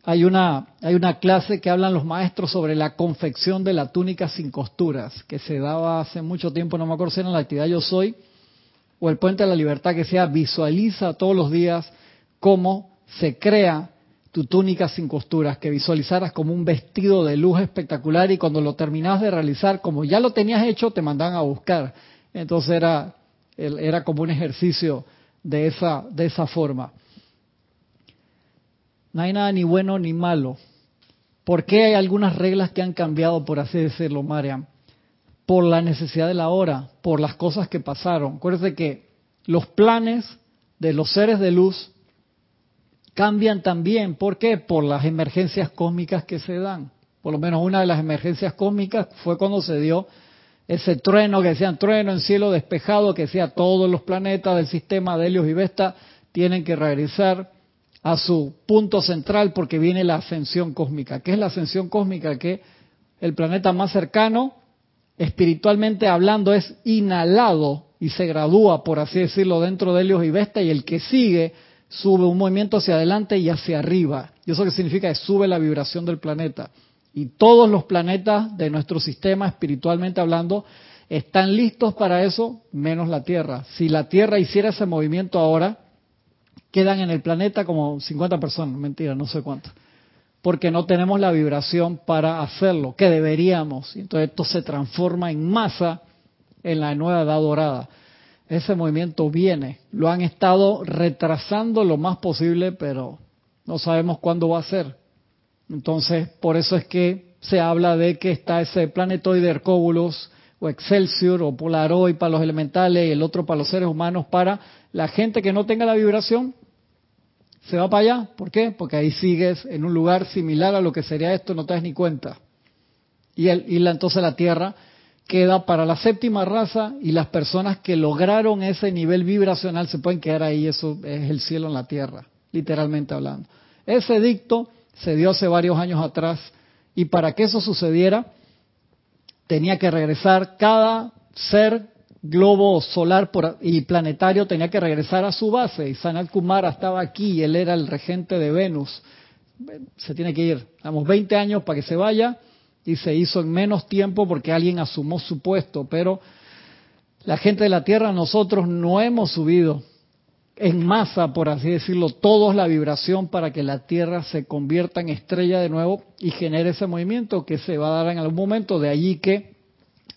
hay una, hay una clase que hablan los maestros sobre la confección de la túnica sin costuras, que se daba hace mucho tiempo, no me acuerdo si era en la actividad Yo Soy, el Puente de la Libertad, que sea visualiza todos los días cómo se crea tu túnica sin costuras, que visualizaras como un vestido de luz espectacular y cuando lo terminas de realizar, como ya lo tenías hecho, te mandan a buscar. Entonces era, era como un ejercicio de esa, de esa forma. No hay nada ni bueno ni malo. ¿Por qué hay algunas reglas que han cambiado, por así decirlo, Mariam? Por la necesidad de la hora, por las cosas que pasaron. Acuérdense que los planes de los seres de luz cambian también. ¿Por qué? Por las emergencias cósmicas que se dan. Por lo menos una de las emergencias cósmicas fue cuando se dio ese trueno que decían trueno en cielo despejado, que decía todos los planetas del sistema de Helios y Vesta tienen que regresar a su punto central porque viene la ascensión cósmica. ¿Qué es la ascensión cósmica? Que el planeta más cercano, espiritualmente hablando, es inhalado y se gradúa, por así decirlo, dentro de Helios y Vesta y el que sigue sube un movimiento hacia adelante y hacia arriba. ¿Y eso qué significa? Que sube la vibración del planeta. Y todos los planetas de nuestro sistema, espiritualmente hablando, están listos para eso, menos la Tierra. Si la Tierra hiciera ese movimiento ahora, quedan en el planeta como 50 personas, mentira, no sé cuánto. Porque no tenemos la vibración para hacerlo, que deberíamos. Entonces esto se transforma en masa en la nueva edad dorada ese movimiento viene. Lo han estado retrasando lo más posible, pero no sabemos cuándo va a ser. Entonces, por eso es que se habla de que está ese planetoide Hercóbulos o Excelsior o Polaroid para los elementales y el otro para los seres humanos para la gente que no tenga la vibración se va para allá. ¿Por qué? Porque ahí sigues en un lugar similar a lo que sería esto, no te das ni cuenta. Y, la, entonces la Tierra queda para la séptima raza y las personas que lograron ese nivel vibracional se pueden quedar ahí, eso es el cielo en la tierra, literalmente hablando. Ese dicto se dio hace varios años atrás y para que eso sucediera tenía que regresar cada ser globo solar y planetario tenía que regresar a su base y Sanat Kumara estaba aquí, él era el regente de Venus. Se tiene que ir, damos 20 años para que se vaya y se hizo en menos tiempo porque alguien asumó su puesto, pero la gente de la Tierra, nosotros no hemos subido en masa, por así decirlo, todos la vibración para que la Tierra se convierta en estrella de nuevo y genere ese movimiento que se va a dar en algún momento. De allí que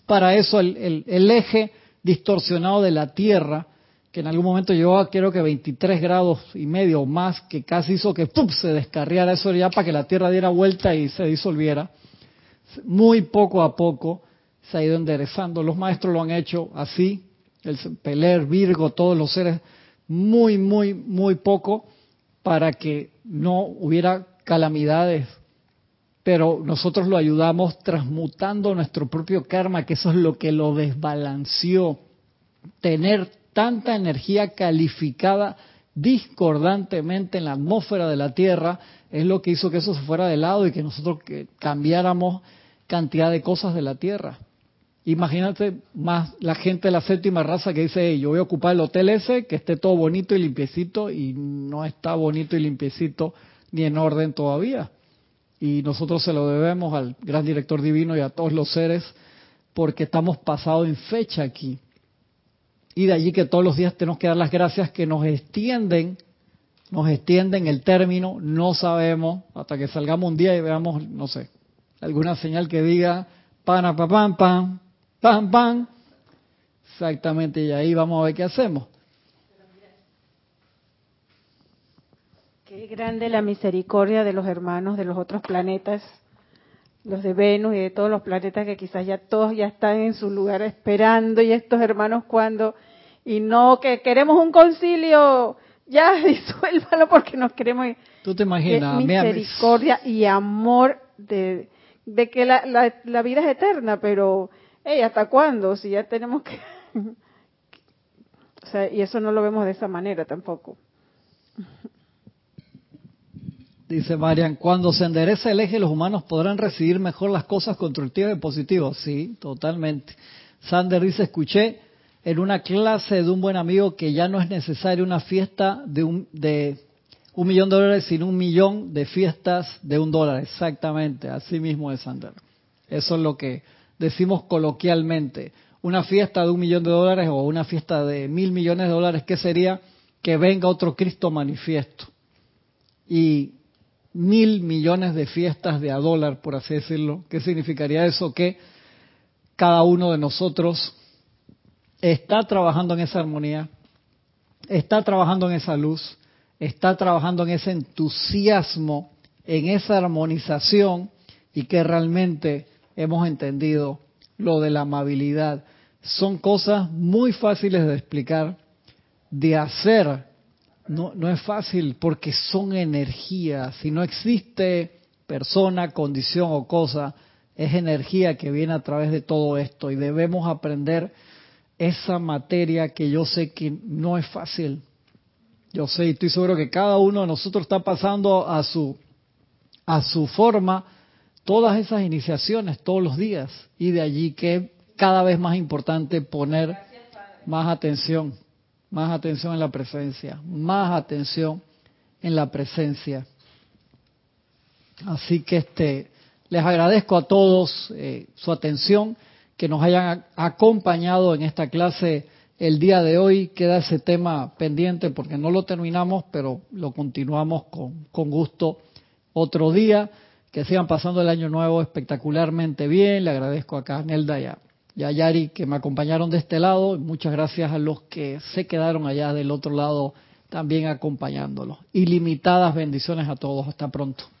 para eso el, eje distorsionado de la Tierra, que en algún momento llegó a creo que 23 grados y medio o más, que casi hizo que ¡pum! se descarriara eso ya para que la Tierra diera vuelta y se disolviera, muy poco a poco se ha ido enderezando. Los maestros lo han hecho así, el Peler, Virgo, todos los seres muy, muy, muy poco para que no hubiera calamidades. Pero nosotros lo ayudamos transmutando nuestro propio karma, que eso es lo que lo desbalanceó. Tener tanta energía calificada discordantemente en la atmósfera de la Tierra es lo que hizo que eso se fuera de lado y que nosotros cambiáramos cantidad de cosas de la Tierra. Imagínate más la gente de la séptima raza que dice, yo voy a ocupar el hotel ese, que esté todo bonito y limpiecito, y no está bonito y limpiecito ni en orden todavía. Y nosotros se lo debemos al gran director divino y a todos los seres, porque estamos pasados en fecha aquí. Y de allí que todos los días tenemos que dar las gracias que nos extienden, nos extienden el término, no sabemos, hasta que salgamos un día y veamos, no sé, alguna señal que diga, pan, pam, pam, pam, pam, pam. Exactamente, y ahí vamos a ver qué hacemos. Qué grande la misericordia de los hermanos de los otros planetas, los de Venus y de todos los planetas que quizás ya todos ya están en su lugar esperando y estos hermanos cuando y no que queremos un concilio, ya disuélvalo porque nos queremos. Tú te imaginas, misericordia y amor de, de que la, la, la vida es eterna, pero ¿Y ¿hasta cuándo? Si ya tenemos que... o sea, y eso no lo vemos de esa manera tampoco. Dice Marian, cuando se endereza el eje, los humanos podrán recibir mejor las cosas constructivas y positivas. Sí, totalmente. Sander dice, escuché en una clase de un buen amigo que ya no es necesaria una fiesta de un, de un millón de dólares, sino un millón de fiestas de un dólar. Exactamente, así mismo es Sander. Eso es lo que decimos coloquialmente, una fiesta de un millón de dólares o una fiesta de mil millones de dólares, ¿qué sería? Que venga otro Cristo manifiesto. Y mil millones de fiestas de a dólar, por así decirlo. ¿Qué significaría eso? Que cada uno de nosotros está trabajando en esa armonía, está trabajando en esa luz, está trabajando en ese entusiasmo, en esa armonización y que realmente hemos entendido lo de la amabilidad. Son cosas muy fáciles de explicar, de hacer. No, no es fácil porque son energía. Si no existe persona, condición o cosa, es energía que viene a través de todo esto y debemos aprender esa materia que yo sé que no es fácil. Yo sé y estoy seguro que cada uno de nosotros está pasando a su a su forma todas esas iniciaciones todos los días y de allí que cada vez más importante poner más atención, más atención en la presencia, más atención en la presencia. Así que este les agradezco a todos eh, su atención, que nos hayan acompañado en esta clase el día de hoy. Queda ese tema pendiente porque no lo terminamos, pero lo continuamos con, con gusto otro día que sigan pasando el año nuevo espectacularmente bien. Le agradezco a Nelda y a, Yari que me acompañaron de este lado. muchas gracias a los que se quedaron allá del otro lado también acompañándolos. Ilimitadas bendiciones a todos. Hasta pronto.